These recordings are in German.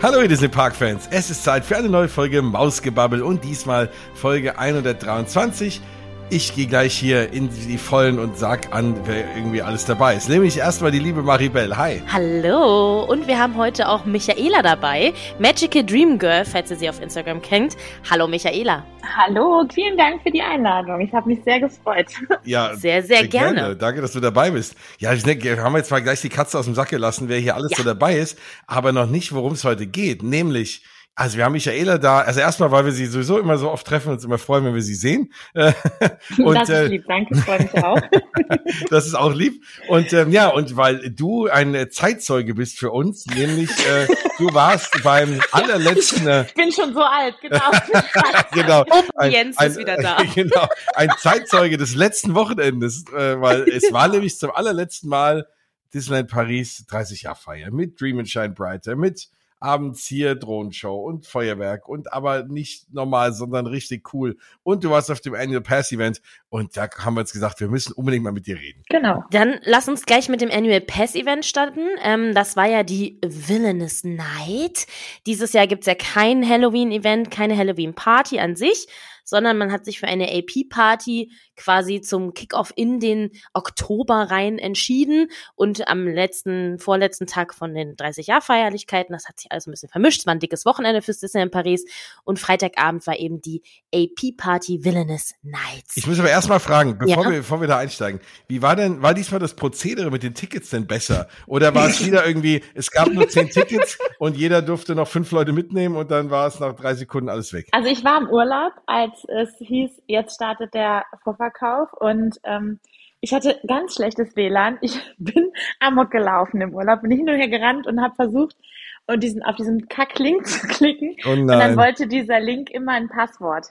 Hallo ihr Disney Park Fans, es ist Zeit für eine neue Folge Mausgebabbel und diesmal Folge 123. Ich gehe gleich hier in die Vollen und sag an, wer irgendwie alles dabei ist. Nämlich erstmal die liebe Maribel. Hi. Hallo. Und wir haben heute auch Michaela dabei. Magical Dream Girl, falls ihr sie auf Instagram kennt. Hallo Michaela. Hallo, vielen Dank für die Einladung. Ich habe mich sehr gefreut. Ja, sehr, sehr, sehr gerne. gerne. Danke, dass du dabei bist. Ja, ich denke, wir haben jetzt mal gleich die Katze aus dem Sack gelassen, wer hier alles ja. so dabei ist, aber noch nicht, worum es heute geht. Nämlich also wir haben Michaela da, also erstmal, weil wir sie sowieso immer so oft treffen und uns immer freuen, wenn wir sie sehen. und, das ist äh, lieb, danke, freue mich auch. das ist auch lieb. Und ähm, ja, und weil du ein Zeitzeuge bist für uns, nämlich äh, du warst beim allerletzten. Äh, ich bin schon so alt, genau. genau. Ein, Jens ein, ist wieder da. genau, ein Zeitzeuge des letzten Wochenendes, äh, weil es war nämlich zum allerletzten Mal Disneyland Paris 30 Jahre Feier mit Dream and Shine Brighter, mit abends hier Drohnenshow und Feuerwerk und aber nicht normal, sondern richtig cool. Und du warst auf dem Annual Pass Event und da haben wir jetzt gesagt, wir müssen unbedingt mal mit dir reden. Genau. Dann lass uns gleich mit dem Annual Pass Event starten. Ähm, das war ja die Villainous Night. Dieses Jahr gibt's ja kein Halloween Event, keine Halloween Party an sich, sondern man hat sich für eine AP-Party quasi zum Kickoff in den Oktober rein entschieden und am letzten, vorletzten Tag von den 30-Jahr-Feierlichkeiten, das hat sich alles ein bisschen vermischt, es war ein dickes Wochenende fürs Disney in Paris und Freitagabend war eben die AP-Party Villainous Nights. Ich muss aber erstmal fragen, bevor, ja. wir, bevor wir da einsteigen, wie war denn, war diesmal das Prozedere mit den Tickets denn besser? Oder war es wieder irgendwie, es gab nur zehn Tickets und jeder durfte noch fünf Leute mitnehmen und dann war es nach drei Sekunden alles weg? Also ich war im Urlaub, als es hieß, jetzt startet der Vorverkauf und ähm, ich hatte ganz schlechtes WLAN. Ich bin amok gelaufen im Urlaub, bin hin und her gerannt und habe versucht, und diesen, auf diesen Kack-Link zu klicken. Oh und dann wollte dieser Link immer ein Passwort.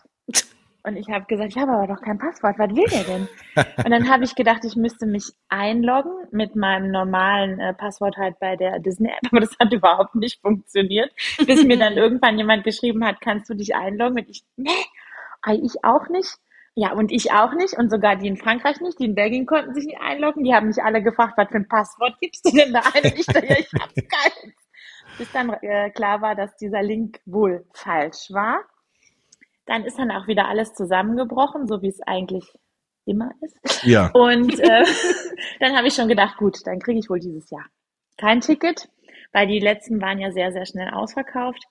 Und ich habe gesagt, ich habe aber doch kein Passwort. Was will der denn? und dann habe ich gedacht, ich müsste mich einloggen mit meinem normalen äh, Passwort halt bei der Disney-App. Aber das hat überhaupt nicht funktioniert. Bis mir dann irgendwann jemand geschrieben hat, kannst du dich einloggen? Und ich, nee, ich auch nicht. Ja, und ich auch nicht. Und sogar die in Frankreich nicht. Die in Belgien konnten sich nicht einloggen. Die haben mich alle gefragt, was für ein Passwort gibst du denn da ein? Und ich dachte, ja, ich habe keins. Bis dann äh, klar war, dass dieser Link wohl falsch war. Dann ist dann auch wieder alles zusammengebrochen, so wie es eigentlich immer ist. Ja. Und äh, dann habe ich schon gedacht, gut, dann kriege ich wohl dieses Jahr kein Ticket, weil die letzten waren ja sehr, sehr schnell ausverkauft.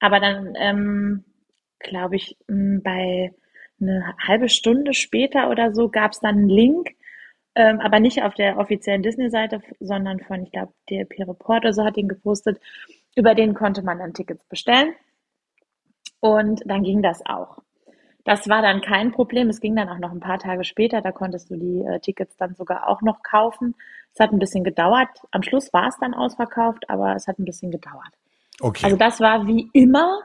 Aber dann ähm, glaube ich, hm, bei eine halbe Stunde später oder so gab es dann einen Link, ähm, aber nicht auf der offiziellen Disney-Seite, sondern von, ich glaube, DLP Report oder so hat ihn gepostet. Über den konnte man dann Tickets bestellen. Und dann ging das auch. Das war dann kein Problem. Es ging dann auch noch ein paar Tage später. Da konntest du die äh, Tickets dann sogar auch noch kaufen. Es hat ein bisschen gedauert. Am Schluss war es dann ausverkauft, aber es hat ein bisschen gedauert. Okay. Also das war wie immer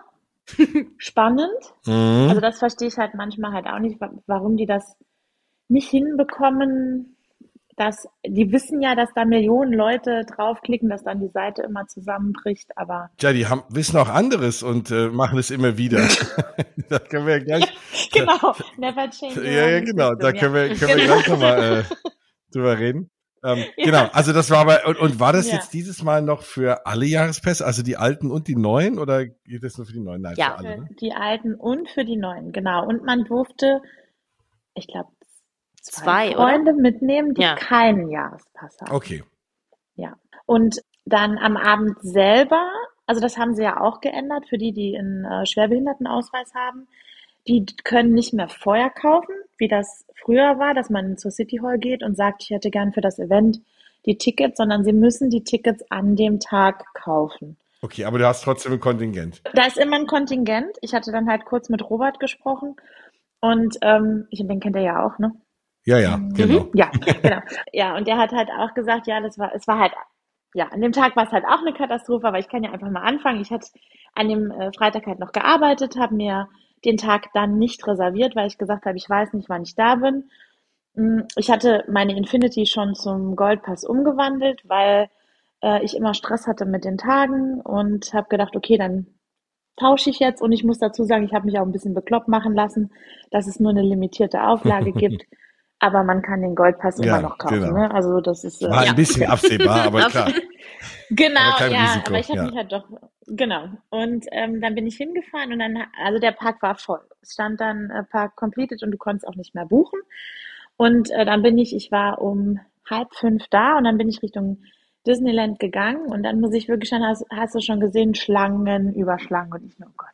spannend. Mhm. Also das verstehe ich halt manchmal halt auch nicht, warum die das nicht hinbekommen, dass die wissen ja, dass da Millionen Leute draufklicken, dass dann die Seite immer zusammenbricht, aber ja, die haben wissen auch anderes und äh, machen es immer wieder. da können wir gleich ja, genau, never change. Ja, ja, genau, da können wir können wir gleich nochmal äh, drüber reden. Ähm, ja. Genau, also das war aber, und, und war das ja. jetzt dieses Mal noch für alle Jahrespässe, also die alten und die neuen, oder geht das nur für die neuen? Nein, ja, für alle, ne? die alten und für die neuen, genau. Und man durfte, ich glaube, zwei, zwei Freunde oder? mitnehmen, die ja. keinen Jahrespass haben. Okay. Ja. Und dann am Abend selber, also das haben sie ja auch geändert für die, die einen äh, Schwerbehindertenausweis haben. Die können nicht mehr Feuer kaufen, wie das früher war, dass man zur City Hall geht und sagt, ich hätte gern für das Event die Tickets, sondern sie müssen die Tickets an dem Tag kaufen. Okay, aber du hast trotzdem ein Kontingent. Da ist immer ein Kontingent. Ich hatte dann halt kurz mit Robert gesprochen und ähm, ich den kennt er ja auch, ne? Ja, ja, mhm. genau. Ja, genau. Ja, und der hat halt auch gesagt, ja, das war, es war halt, ja, an dem Tag war es halt auch eine Katastrophe, aber ich kann ja einfach mal anfangen. Ich hatte an dem äh, Freitag halt noch gearbeitet, habe mir den Tag dann nicht reserviert, weil ich gesagt habe, ich weiß nicht, wann ich da bin. Mm, ich hatte meine Infinity schon zum Goldpass umgewandelt, weil äh, ich immer Stress hatte mit den Tagen und habe gedacht, okay, dann tausche ich jetzt und ich muss dazu sagen, ich habe mich auch ein bisschen bekloppt machen lassen, dass es nur eine limitierte Auflage gibt. Aber man kann den Goldpass Ja, immer noch kaufen. genau. Ne? Also das ist äh, War ein bisschen absehbar, aber klar. Genau, Aber ja, Risiko, aber ich habe ja. mich halt doch, genau. Und ähm, dann bin ich hingefahren und dann, also der Park war voll. Es stand dann äh, Park completed und du konntest auch nicht mehr buchen. Und äh, dann bin ich, ich war um halb fünf da und dann bin ich Richtung Disneyland gegangen und dann muss ich wirklich schon, hast, hast du schon gesehen, Schlangen über Schlangen und ich nur, oh Gott.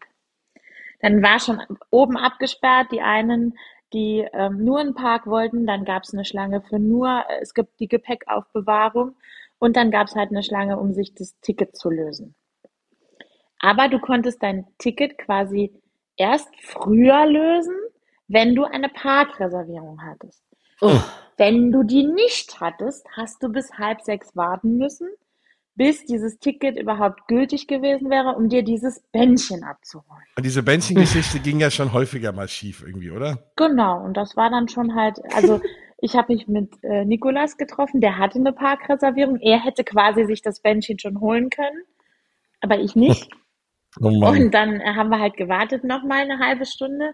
Dann war schon oben abgesperrt, die einen, die ähm, nur einen Park wollten, dann gab es eine Schlange für nur, äh, es gibt die Gepäckaufbewahrung und dann gab es halt eine Schlange, um sich das Ticket zu lösen. Aber du konntest dein Ticket quasi erst früher lösen, wenn du eine Parkreservierung hattest. Oh. Wenn du die nicht hattest, hast du bis halb sechs warten müssen, bis dieses Ticket überhaupt gültig gewesen wäre, um dir dieses Bändchen abzuholen. Und diese Bändchengeschichte ging ja schon häufiger mal schief irgendwie, oder? Genau, und das war dann schon halt, also ich habe mich mit äh, Nikolas getroffen, der hatte eine Parkreservierung. Er hätte quasi sich das Bändchen schon holen können, aber ich nicht. Oh Und dann haben wir halt gewartet noch mal eine halbe Stunde.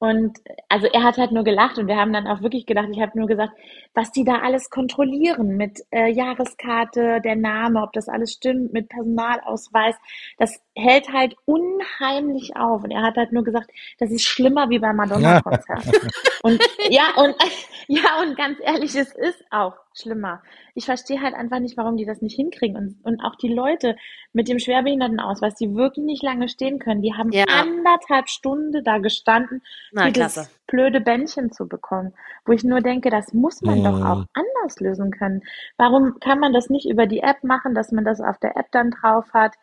Und also er hat halt nur gelacht und wir haben dann auch wirklich gedacht, ich habe nur gesagt, was die da alles kontrollieren mit äh, Jahreskarte, der Name, ob das alles stimmt, mit Personalausweis, das hält halt unheimlich auf. Und er hat halt nur gesagt, das ist schlimmer wie beim Madonna-Konzert. und ja, und ja, und ganz ehrlich, es ist auch schlimmer. Ich verstehe halt einfach nicht, warum die das nicht hinkriegen. Und, und auch die Leute mit dem Schwerbehindertenausweis, die wirklich nicht lange stehen können, die haben Ja. anderthalb Stunden da gestanden, Na, für klasse. das blöde Bändchen zu bekommen. Wo ich nur denke, das muss man doch Mhm. auch anders lösen können. Warum kann man das nicht über die App machen, dass man das auf der App dann drauf hat?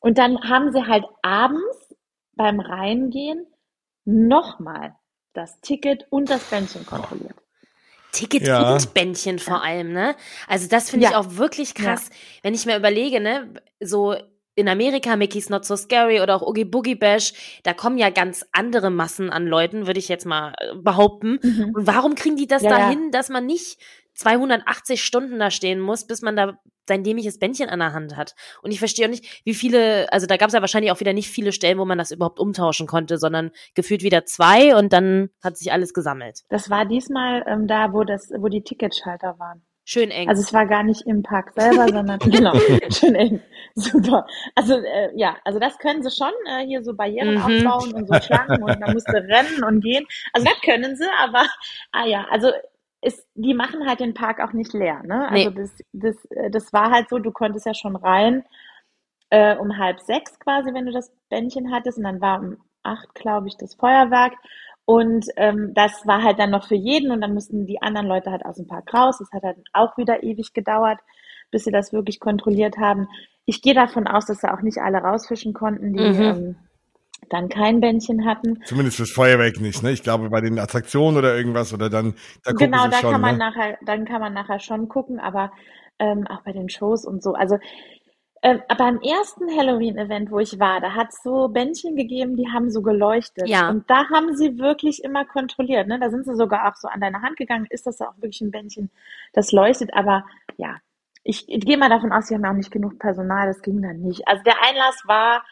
Und dann haben sie halt abends beim Reingehen nochmal das Ticket und das Bändchen kontrolliert. Ticket Ja. und Bändchen vor allem, ne? Also das finde ich Ja. auch wirklich krass, wenn ich mir überlege, ne, so in Amerika Mickey's Not So Scary oder auch Oogie Boogie Bash, da kommen ja ganz andere Massen an Leuten, würde ich jetzt mal äh, behaupten. Mhm. Und warum kriegen die das Ja, da ja. hin, dass man nicht 280 Stunden da stehen muss, bis man da sein dämliches Bändchen an der Hand hat? Und ich verstehe auch nicht, wie viele, also da gab es ja wahrscheinlich auch wieder nicht viele Stellen, wo man das überhaupt umtauschen konnte, sondern gefühlt wieder zwei und dann hat sich alles gesammelt. Das war diesmal ähm, da, wo das, wo die Ticketschalter waren. Schön eng. Also es war gar nicht im Park selber, sondern genau, schön eng. Super. Also äh, ja, also das können sie schon, äh, hier so Barrieren Mhm. aufbauen und so Schlangen und man musste rennen und gehen. Also das können sie, aber ah ja, also ist, die machen halt den Park auch nicht leer, ne? Also Nee. das, das, äh, das war halt so, du konntest ja schon rein äh, um halb sechs quasi, wenn du das Bändchen hattest und dann war um acht, glaube ich, das Feuerwerk. Und ähm, das war halt dann noch für jeden und dann mussten die anderen Leute halt aus dem Park raus. Das hat halt auch wieder ewig gedauert, bis sie das wirklich kontrolliert haben. Ich gehe davon aus, dass sie auch nicht alle rausfischen konnten, die Mhm. ähm, dann kein Bändchen hatten. Zumindest fürs Feuerwerk nicht, ne? Ich glaube, bei den Attraktionen oder irgendwas oder dann, da gucken Genau, sie da schon, kann man ne? nachher, dann kann man nachher schon gucken, aber ähm, auch bei den Shows und so. Also ähm, beim ersten Halloween-Event, wo ich war, da hat es so Bändchen gegeben, die haben so geleuchtet. Ja. Und da haben sie wirklich immer kontrolliert. Ne? Da sind sie sogar auch so an deine Hand gegangen. Ist das auch wirklich ein Bändchen, das leuchtet? Aber ja, ich, ich gehe mal davon aus, sie haben auch nicht genug Personal. Das ging dann nicht. Also der Einlass war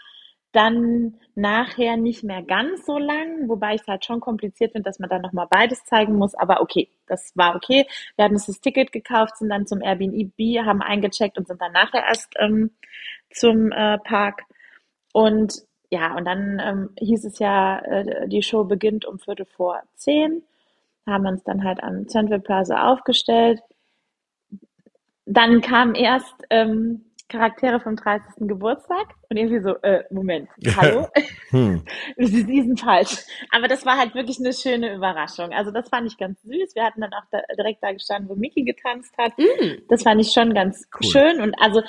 dann nachher nicht mehr ganz so lang, wobei ich es halt schon kompliziert finde, dass man dann nochmal beides zeigen muss. Aber okay, das war okay. Wir hatten uns das Ticket gekauft, sind dann zum Airbnb, haben eingecheckt und sind dann nachher erst ähm, zum äh, Park. Und ja, und dann ähm, hieß es ja, äh, die Show beginnt um Viertel vor zehn. Haben uns dann halt am Central Plaza aufgestellt. Dann kamen erst ähm, Charaktere vom 30. Geburtstag und irgendwie so, äh, Moment, hallo? Hm. Sie sie sind falsch. Aber das war halt wirklich eine schöne Überraschung. Also das fand ich ganz süß. Wir hatten dann auch da, direkt da gestanden, wo Mickey getanzt hat. Mm. Das fand ich schon ganz Cool. schön. Und also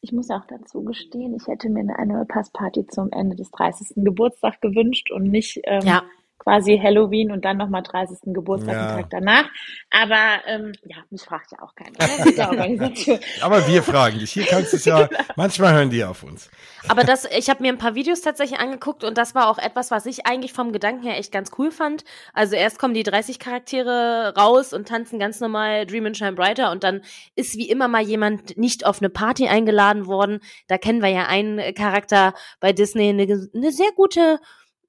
ich muss auch dazu gestehen, ich hätte mir eine Annual Pass Party zum Ende des 30. Geburtstag gewünscht und nicht ähm, Ja. Quasi Halloween und dann nochmal 30. Geburtstag Ja. Tag danach. Aber ähm, ja, mich fragt ja auch keiner. Ne? Mit der Organisation. Aber wir fragen dich. Hier kannst du es ja, manchmal hören die auf uns. Aber das, ich habe mir ein paar Videos tatsächlich angeguckt und das war auch etwas, was ich eigentlich vom Gedanken her echt ganz cool fand. Also erst kommen die 30 Charaktere raus und tanzen ganz normal Dream and Shine Brighter und dann ist wie immer mal jemand nicht auf eine Party eingeladen worden. Da kennen wir ja einen Charakter bei Disney, eine, eine sehr gute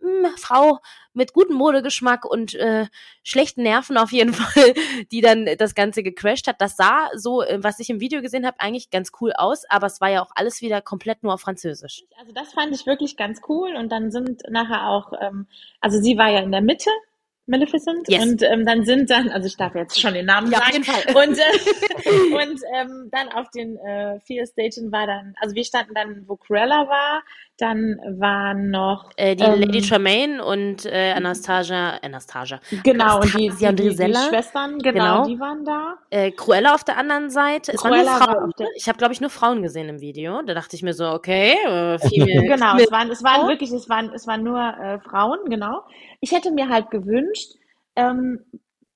mh, Frau mit gutem Modegeschmack und äh, schlechten Nerven auf jeden Fall, die dann das Ganze gecrashed hat. Das sah so, äh, was ich im Video gesehen habe, eigentlich ganz cool aus, aber es war ja auch alles wieder komplett nur auf Französisch. Also das fand ich wirklich ganz cool und dann sind nachher auch, ähm, also sie war ja in der Mitte Maleficent. Yes. Und ähm, dann sind dann, also ich darf jetzt schon den Namen ja, sagen. Auf jeden Fall. Und, äh, und ähm, dann auf den äh, vier Stagen war dann, also wir standen dann, wo Cruella war, dann waren noch äh, die ähm, Lady Tremaine und äh, Anastasia, Anastasia. Genau, Anastasia und die, die, die, Schwestern, genau, genau, die waren da. Äh, Cruella auf der anderen Seite. Es Cruella waren nur Frauen. War ich habe, glaube ich, nur Frauen gesehen im Video. Da dachte ich mir so, okay, äh, viel genau, es waren, es waren wirklich, es waren, es waren nur äh, Frauen, genau. Ich hätte mir halt gewünscht, ähm,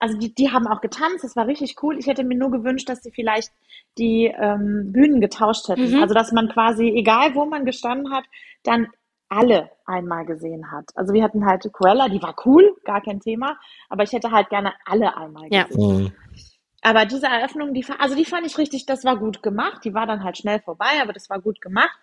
also die, die haben auch getanzt, das war richtig cool. Ich hätte mir nur gewünscht, dass sie vielleicht die ähm, Bühnen getauscht hätten. Mhm. Also dass man quasi, egal wo man gestanden hat, dann alle einmal gesehen hat. Also wir hatten halt Cruella, die war cool, gar kein Thema, aber ich hätte halt gerne alle einmal gesehen. Ja. Mhm. Aber diese Eröffnung, die, also die fand ich richtig, das war gut gemacht. Die war dann halt schnell vorbei, aber das war gut gemacht.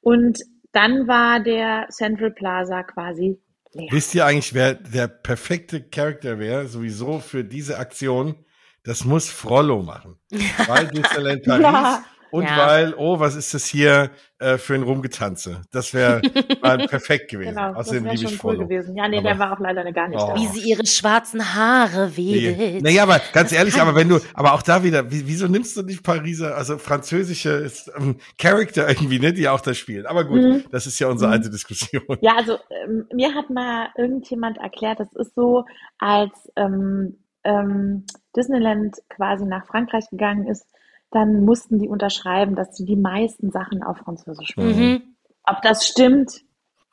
Und dann war der Central Plaza quasi leer. Wisst ihr eigentlich, wer der perfekte Charakter wäre, sowieso für diese Aktion? Das muss Frollo machen. Weil Disneyland Paris ja und ja. weil, oh, was ist das hier äh, für ein Rumgetanze? Das wäre perfekt gewesen. Genau, Außerdem das wäre schon cool gewesen. Ja, nee, aber, der war auch leider gar nicht oh. da. Wie sie ihre schwarzen Haare wedelt. Nee. Naja, aber ganz das ehrlich, aber wenn du, aber auch da wieder, wieso nimmst du nicht Pariser, also französische ähm, Charakter irgendwie, ne, die auch da spielen? Aber gut, mhm. das ist ja unsere mhm. alte Diskussion. Ja, also ähm, mir hat mal irgendjemand erklärt, das ist so, als ähm, ähm, Disneyland quasi nach Frankreich gegangen ist, dann mussten die unterschreiben, dass sie die meisten Sachen auf Französisch machen. Mhm. Ob das stimmt,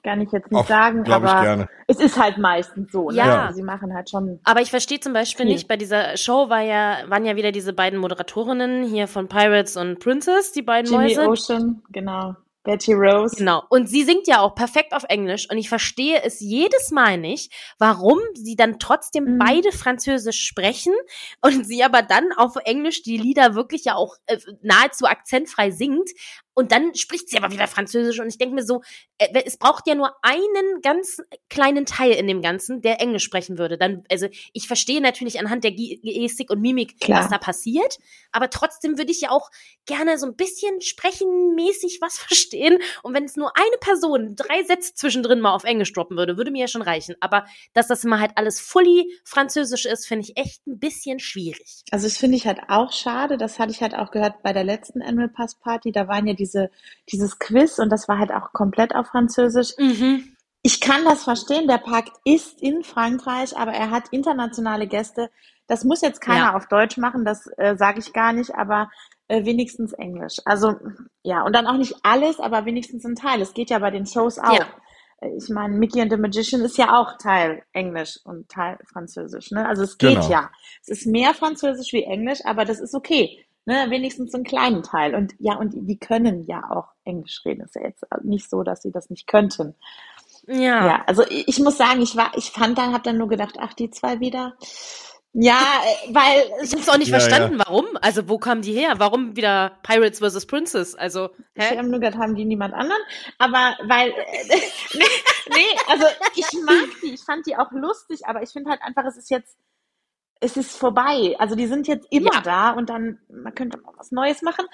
kann ich jetzt nicht Auch, sagen, aber es ist halt meistens so. Ne? Ja. Also sie machen halt schon. Aber ich verstehe zum Beispiel viel. nicht, bei dieser Show war ja, waren ja wieder diese beiden Moderatorinnen hier von Pirates und Princess, die beiden Jimmy Mäuse. Ocean, genau. Betty Rose. Genau. Und sie singt ja auch perfekt auf Englisch. Und ich verstehe es jedes Mal nicht, warum sie dann trotzdem mhm. beide Französisch sprechen und sie aber dann auf Englisch die Lieder wirklich ja auch äh, nahezu akzentfrei singt. Und dann spricht sie aber wieder Französisch und ich denke mir so, äh, es braucht ja nur einen ganz kleinen Teil in dem Ganzen, der Englisch sprechen würde. Dann, also ich verstehe natürlich anhand der Gestik und Mimik, Klar. was da passiert, aber trotzdem würde ich ja auch gerne so ein bisschen sprechenmäßig was verstehen. Und wenn es nur eine Person drei Sätze zwischendrin mal auf Englisch droppen würde, würde mir ja schon reichen. Aber dass das immer halt alles fully französisch ist, finde ich echt ein bisschen schwierig. Also das finde ich halt auch schade. Das hatte ich halt auch gehört bei der letzten Annual Pass Party. Da waren ja die diese, dieses Quiz und das war halt auch komplett auf Französisch. Mhm. Ich kann das verstehen, der Park ist in Frankreich, aber er hat internationale Gäste. Das muss jetzt keiner ja. auf Deutsch machen, das äh, sage ich gar nicht, aber äh, wenigstens Englisch. Also ja, und dann auch nicht alles, aber wenigstens ein Teil. Es geht ja bei den Shows auch. Ja. Äh, ich meine, Mickey and the Magician ist ja auch Teil Englisch und Teil Französisch. Ne? Also es geht genau. ja. Es ist mehr Französisch wie Englisch, aber das ist okay ne, wenigstens einen kleinen Teil. Und ja, und die können ja auch Englisch reden. Ist ja jetzt nicht so, dass sie das nicht könnten. Ja. Ja, also ich muss sagen, ich war, ich fand dann, hab dann nur gedacht, ach, die zwei wieder. Ja, äh, weil ich hab's auch nicht ja, verstanden, ja. warum. Also wo kamen die her? Warum wieder Pirates vs. Princess? Also hä? ich habe nur gedacht, haben die niemand anderen. Aber weil äh, nee, nee, also ich mag die, ich fand die auch lustig, aber ich finde halt einfach, es ist jetzt es ist vorbei. Also die sind jetzt immer ja. da und dann, man könnte mal was Neues machen.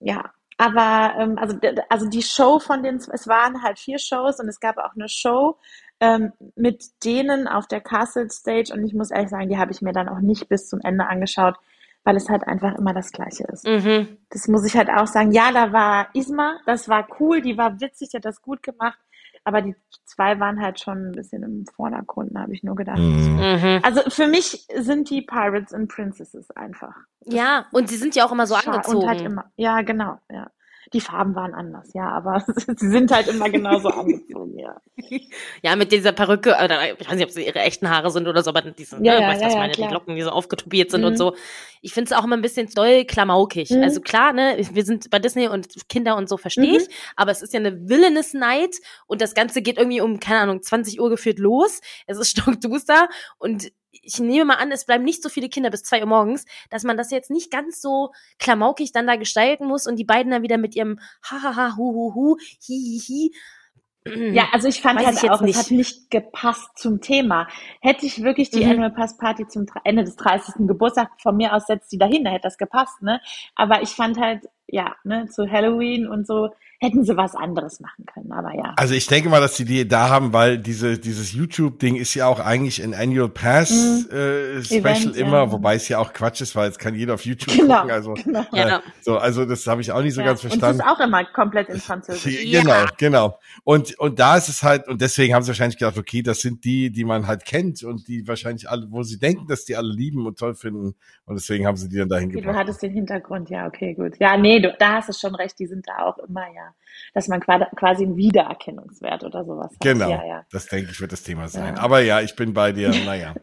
Ja, aber ähm, also, also die Show von den, es waren halt vier Shows und es gab auch eine Show ähm, mit denen auf der Castle Stage und ich muss ehrlich sagen, die habe ich mir dann auch nicht bis zum Ende angeschaut, weil es halt einfach immer das Gleiche ist. Mhm. Das muss ich halt auch sagen. Ja, da war Isma, das war cool, die war witzig, die hat das gut gemacht. Aber die zwei waren halt schon ein bisschen im Vordergrund, habe ich nur gedacht. Mhm. mhm. Also für mich sind die Pirates and Princesses einfach. Ja, und sie sind ja auch immer so angezogen. Und halt immer, ja, genau, ja. Die Farben waren anders, ja, aber sie sind halt immer genauso angezogen, ja. Ja, mit dieser Perücke, oder ich weiß nicht, ob sie ihre echten Haare sind oder so, aber diese, ja, ne, ja, weißt, ja, was meine, klar. die Locken, die so aufgetupiert sind mhm. und so. Ich finde es auch immer ein bisschen doll klamaukig. Mhm. Also klar, ne, wir sind bei Disney und Kinder und so verstehe ich, mhm. aber es ist ja eine Villainous Night und das Ganze geht irgendwie um, keine Ahnung, 20 Uhr geführt los. Es ist stockduster und ich nehme mal an, es bleiben nicht so viele Kinder bis zwei Uhr morgens, dass man das jetzt nicht ganz so klamaukig dann da gestalten muss und die beiden dann wieder mit ihrem ha ha ha hu hu hu hi hi hi Ja, also ich fand Weiß halt ich jetzt auch, nicht. es hat nicht gepasst zum Thema. Hätte ich wirklich die Mhm. Annual Pass Party zum Ende des 30. Geburtstags von mir aus setzt die dahin, da hätte das gepasst, ne? Aber ich fand halt, ja, ne, zu Halloween und so hätten sie was anderes machen können, aber ja. Also ich denke mal, dass die die da haben, weil diese dieses YouTube-Ding ist ja auch eigentlich ein Annual Pass Mhm. äh, Special Event, ja. immer, wobei es ja auch Quatsch ist, weil jetzt kann jeder auf YouTube Genau, gucken. Also genau. äh, Ja. so, also das habe ich auch nicht so Ja. ganz Und es verstanden. ist auch immer komplett in Französisch. Ja. Genau, genau. Und, und da ist es halt, und deswegen haben sie wahrscheinlich gedacht, okay, das sind die, die man halt kennt und die wahrscheinlich alle, wo sie denken, dass die alle lieben und toll finden. Und deswegen haben sie die dann dahin Okay, du gebracht. hattest den Hintergrund, ja, okay, gut. Ja, nee, du, da hast du schon recht, die sind da auch immer, ja, dass man qua- quasi einen Wiedererkennungswert oder sowas hat. Genau, Ja, ja. das denke ich wird das Thema sein. Ja. Aber ja, ich bin bei dir, naja.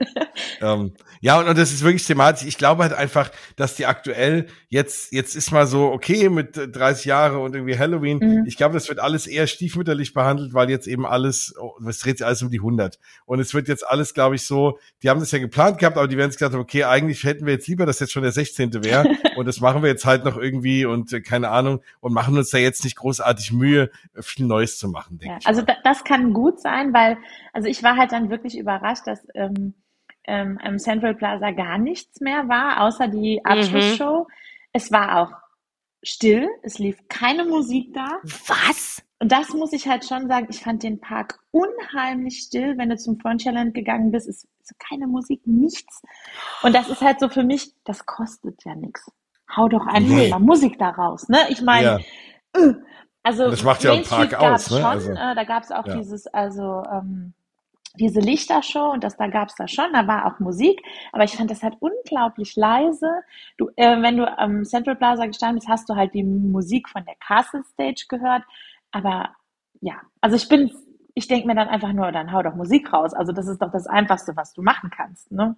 ähm, ja, und, und das ist wirklich thematisch. Ich glaube halt einfach, dass die aktuell jetzt, jetzt ist mal so, okay, mit äh, 30 Jahre und irgendwie Halloween. Mhm. Ich glaube, das wird alles eher stiefmütterlich behandelt, weil jetzt eben alles, oh, es dreht sich alles um die 100. Und es wird jetzt alles, glaube ich, so, die haben das ja geplant gehabt, aber die werden sich gedacht, haben, okay, eigentlich hätten wir jetzt lieber, dass jetzt schon der 16. wäre. und das machen wir jetzt halt noch irgendwie und äh, keine Ahnung und machen uns da jetzt nicht großartig Mühe, äh, viel Neues zu machen, denke Ja, ich. also da, das kann gut sein, weil, also ich war halt dann wirklich überrascht, dass ähm, ähm, im Central Plaza gar nichts mehr war, außer die Abschlussshow. Es war auch still, es lief keine Musik da. Was? Und das muss ich halt schon sagen, ich fand den Park unheimlich still, wenn du zum Frontierland gegangen bist, ist so keine Musik, nichts. Und das ist halt so für mich, das kostet ja nichts. Hau doch einfach Nee. mal Musik da raus, ne? Ich meine, Ja. äh, also Das macht ja Main Park Street aus, ne? schon, Also, äh, da gab's auch ja. dieses, also ähm, diese Lichtershow und das da gab's da schon, da war auch Musik, aber ich fand das halt unglaublich leise. Du, äh, wenn du am Central Plaza gestanden bist, hast du halt die Musik von der Castle Stage gehört, aber ja, also ich bin, ich denke mir dann einfach nur, dann hau doch Musik raus. Also das ist doch das Einfachste, was du machen kannst, ne?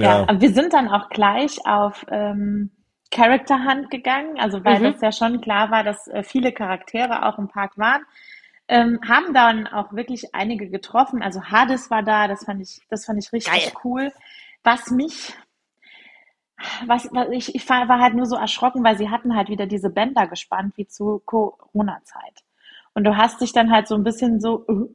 Ja, ja. wir sind dann auch gleich auf ähm, Character Hunt gegangen, also weil Mhm. das ja schon klar war, dass äh, viele Charaktere auch im Park waren. Ähm, haben dann auch wirklich einige getroffen. Also Hades war da, das fand ich, das fand ich richtig Geil. cool. Was mich, was, was ich, ich war, war halt nur so erschrocken, weil sie hatten halt wieder diese Bänder gespannt wie zu Corona-Zeit. Und du hast dich dann halt so ein bisschen so, äh,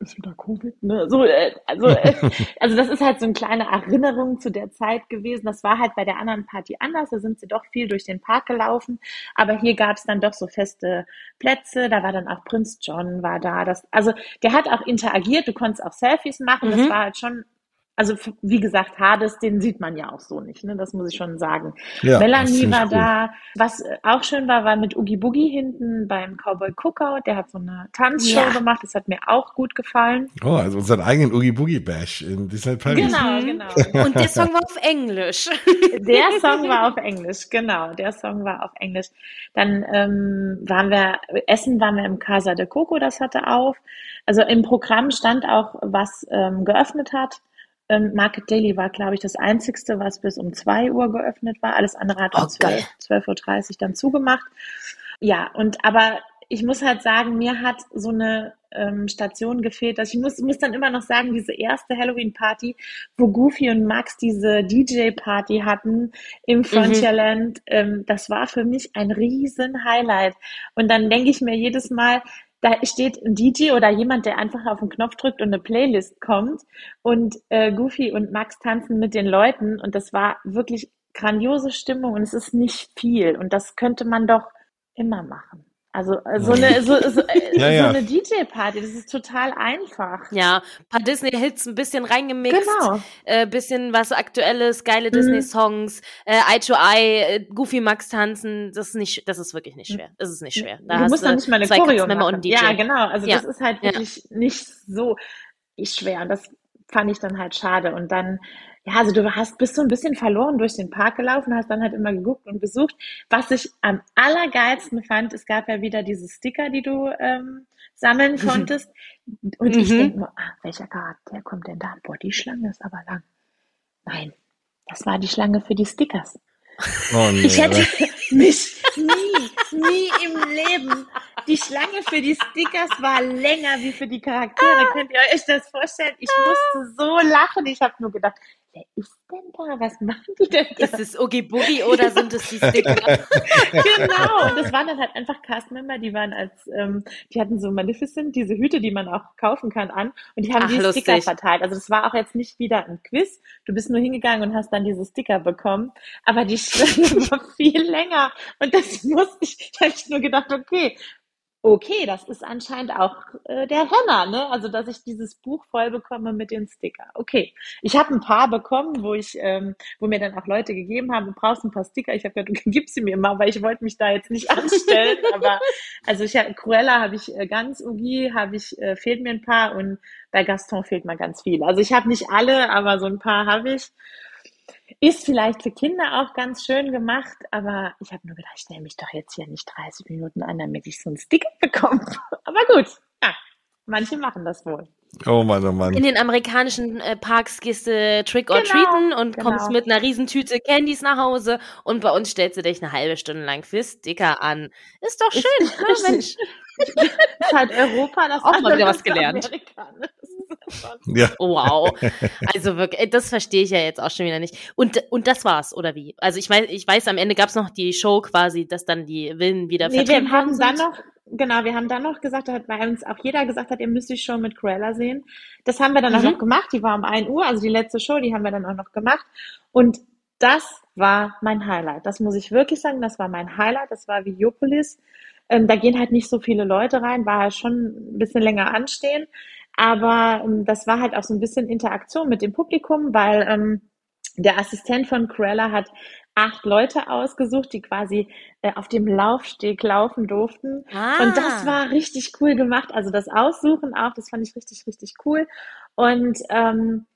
ist wieder Covid, ne? So, äh, also, äh, also das ist halt so eine kleine Erinnerung zu der Zeit gewesen. Das war halt bei der anderen Party anders. Da sind sie doch viel durch den Park gelaufen. Aber hier gab es dann doch so feste Plätze. Da war dann auch Prinz John war da. Das, also der hat auch interagiert. Du konntest auch Selfies machen. Das Mhm. war halt schon, also wie gesagt, Hades, den sieht man ja auch so nicht. Ne? Das muss ich schon sagen. ja Melanie war cool. da. Was äh, auch schön war, war mit Oogie Boogie hinten beim Cowboy Cookout. Der hat so eine Tanzshow Ja. gemacht. Das hat mir auch gut gefallen. Oh, also unseren eigenen Oogie Boogie Bash in Disneyland Paris. Genau, Mhm. genau. Und der Song war auf Englisch. Der Song war auf Englisch, genau. Der Song war auf Englisch. Dann ähm, waren wir, Essen waren wir im Casa de Coco, das hatte auf. Also im Programm stand auch, was ähm, geöffnet hat. Ähm, Market Daily war, glaube ich, das einzigste, was bis um 2 Uhr geöffnet war. Alles andere hat Oh, um. 12, 12.30 Uhr dann zugemacht. Ja, und aber ich muss halt sagen, mir hat so eine ähm, Station gefehlt. Also ich muss, muss dann immer noch sagen, diese erste Halloween-Party, wo Goofy und Max diese DJ-Party hatten im Frontierland, ähm, das war für mich ein riesen Highlight. Und dann denke ich mir jedes Mal, da steht ein DJ oder jemand, der einfach auf den Knopf drückt und eine Playlist kommt und äh, Goofy und Max tanzen mit den Leuten und das war wirklich grandiose Stimmung und es ist nicht viel und das könnte man doch immer machen. Also äh, so eine so, so, äh, Ja, ja. so eine DJ-Party, das ist total einfach. Ja, paar Disney-Hits ein bisschen reingemixt. Genau. Äh, bisschen was Aktuelles, geile Mhm. Disney-Songs, äh, Eye to Eye, äh, Goofy Max tanzen. Das ist nicht, das ist wirklich nicht schwer. Das ist nicht schwer. Da du hast musst noch nicht mal eine zwei Choreo machen. und DJ. Ja, genau. Also Ja. das ist halt Ja. wirklich nicht so schwer. Und das fand ich dann halt schade. Und dann, ja, also du hast, bist so ein bisschen verloren durch den Park gelaufen, hast dann halt immer geguckt und gesucht. Was ich am allergeilsten fand, es gab ja wieder diese Sticker, die du ähm, sammeln konntest. Und ich Mhm. denke nur, ah, welcher Charakter kommt denn da? Boah, die Schlange ist aber lang. Nein, das war die Schlange für die Stickers. Oh, nee, Ich hätte mich nie, nie im Leben. Die Schlange für die Stickers war länger wie für die Charaktere. Könnt ihr euch das vorstellen? Ich musste so lachen. Ich habe nur gedacht, wer ist denn da? Was machen die denn da? Ist es Oogie Boogie oder sind es die Sticker? genau. Und das waren dann halt einfach Cast-Member, die waren als, ähm, die hatten so Maleficent, diese Hüte, die man auch kaufen kann, an. Und die haben Ach, die lustig. Sticker verteilt. Also das war auch jetzt nicht wieder ein Quiz. Du bist nur hingegangen und hast dann diese Sticker bekommen. Aber die Schlange war viel länger. Und das musste ich, da habe ich nur gedacht, okay, okay, das ist anscheinend auch äh, der Renner, ne? Also, dass ich dieses Buch voll bekomme mit den Sticker. Okay. Ich habe ein paar bekommen, wo ich, ähm, wo mir dann auch Leute gegeben haben, du brauchst ein paar Sticker. Ich habe gesagt, du gib sie mir mal, weil ich wollte mich da jetzt nicht anstellen. aber also ich habe Cruella habe ich äh, ganz, Ugi habe ich, äh, fehlt mir ein paar und bei Gaston fehlt mir ganz viel. Also ich habe nicht alle, aber so ein paar habe ich. Ist vielleicht für Kinder auch ganz schön gemacht, aber ich habe nur gedacht, ich nehme mich doch jetzt hier nicht 30 Minuten an, damit ich so einen Sticker bekomme. Aber gut, ja, manche machen das wohl. Oh Mann, oh Mann. In den amerikanischen äh, Parks gehst du Trick or Genau, Treaten und genau. kommst mit einer Riesentüte Candies nach Hause und bei uns stellst du dich eine halbe Stunde lang für Sticker an. Ist doch schön, Ist- ne, Mensch. Das ist halt Europa, das Auch mal wieder was gelernt. Amerika, ne? Ja. Wow. Also wirklich, äh, das verstehe ich ja jetzt auch schon wieder nicht. Und, und das war's, oder wie? Also ich weiß, ich weiß, am Ende gab's noch die Show quasi, dass dann die Villen wieder Nee, wir haben worden dann sind. noch, genau, wir haben dann noch gesagt, bei uns auch jeder gesagt hat, ihr müsst die Show mit Cruella sehen. Das haben wir dann auch Mhm. noch gemacht. Die war um 1 Uhr, also die letzte Show, die haben wir dann auch noch gemacht. Und das war mein Highlight. Das muss ich wirklich sagen. Das war mein Highlight. Das war Videopolis. Ähm, da gehen halt nicht so viele Leute rein, war halt schon ein bisschen länger anstehen. Aber ähm, das war halt auch so ein bisschen Interaktion mit dem Publikum, weil ähm, der Assistent von Cruella hat acht Leute ausgesucht, die quasi äh, auf dem Laufsteg laufen durften. Ah. Und das war richtig cool gemacht. Also das Aussuchen auch, das fand ich richtig, richtig cool. Und ähm,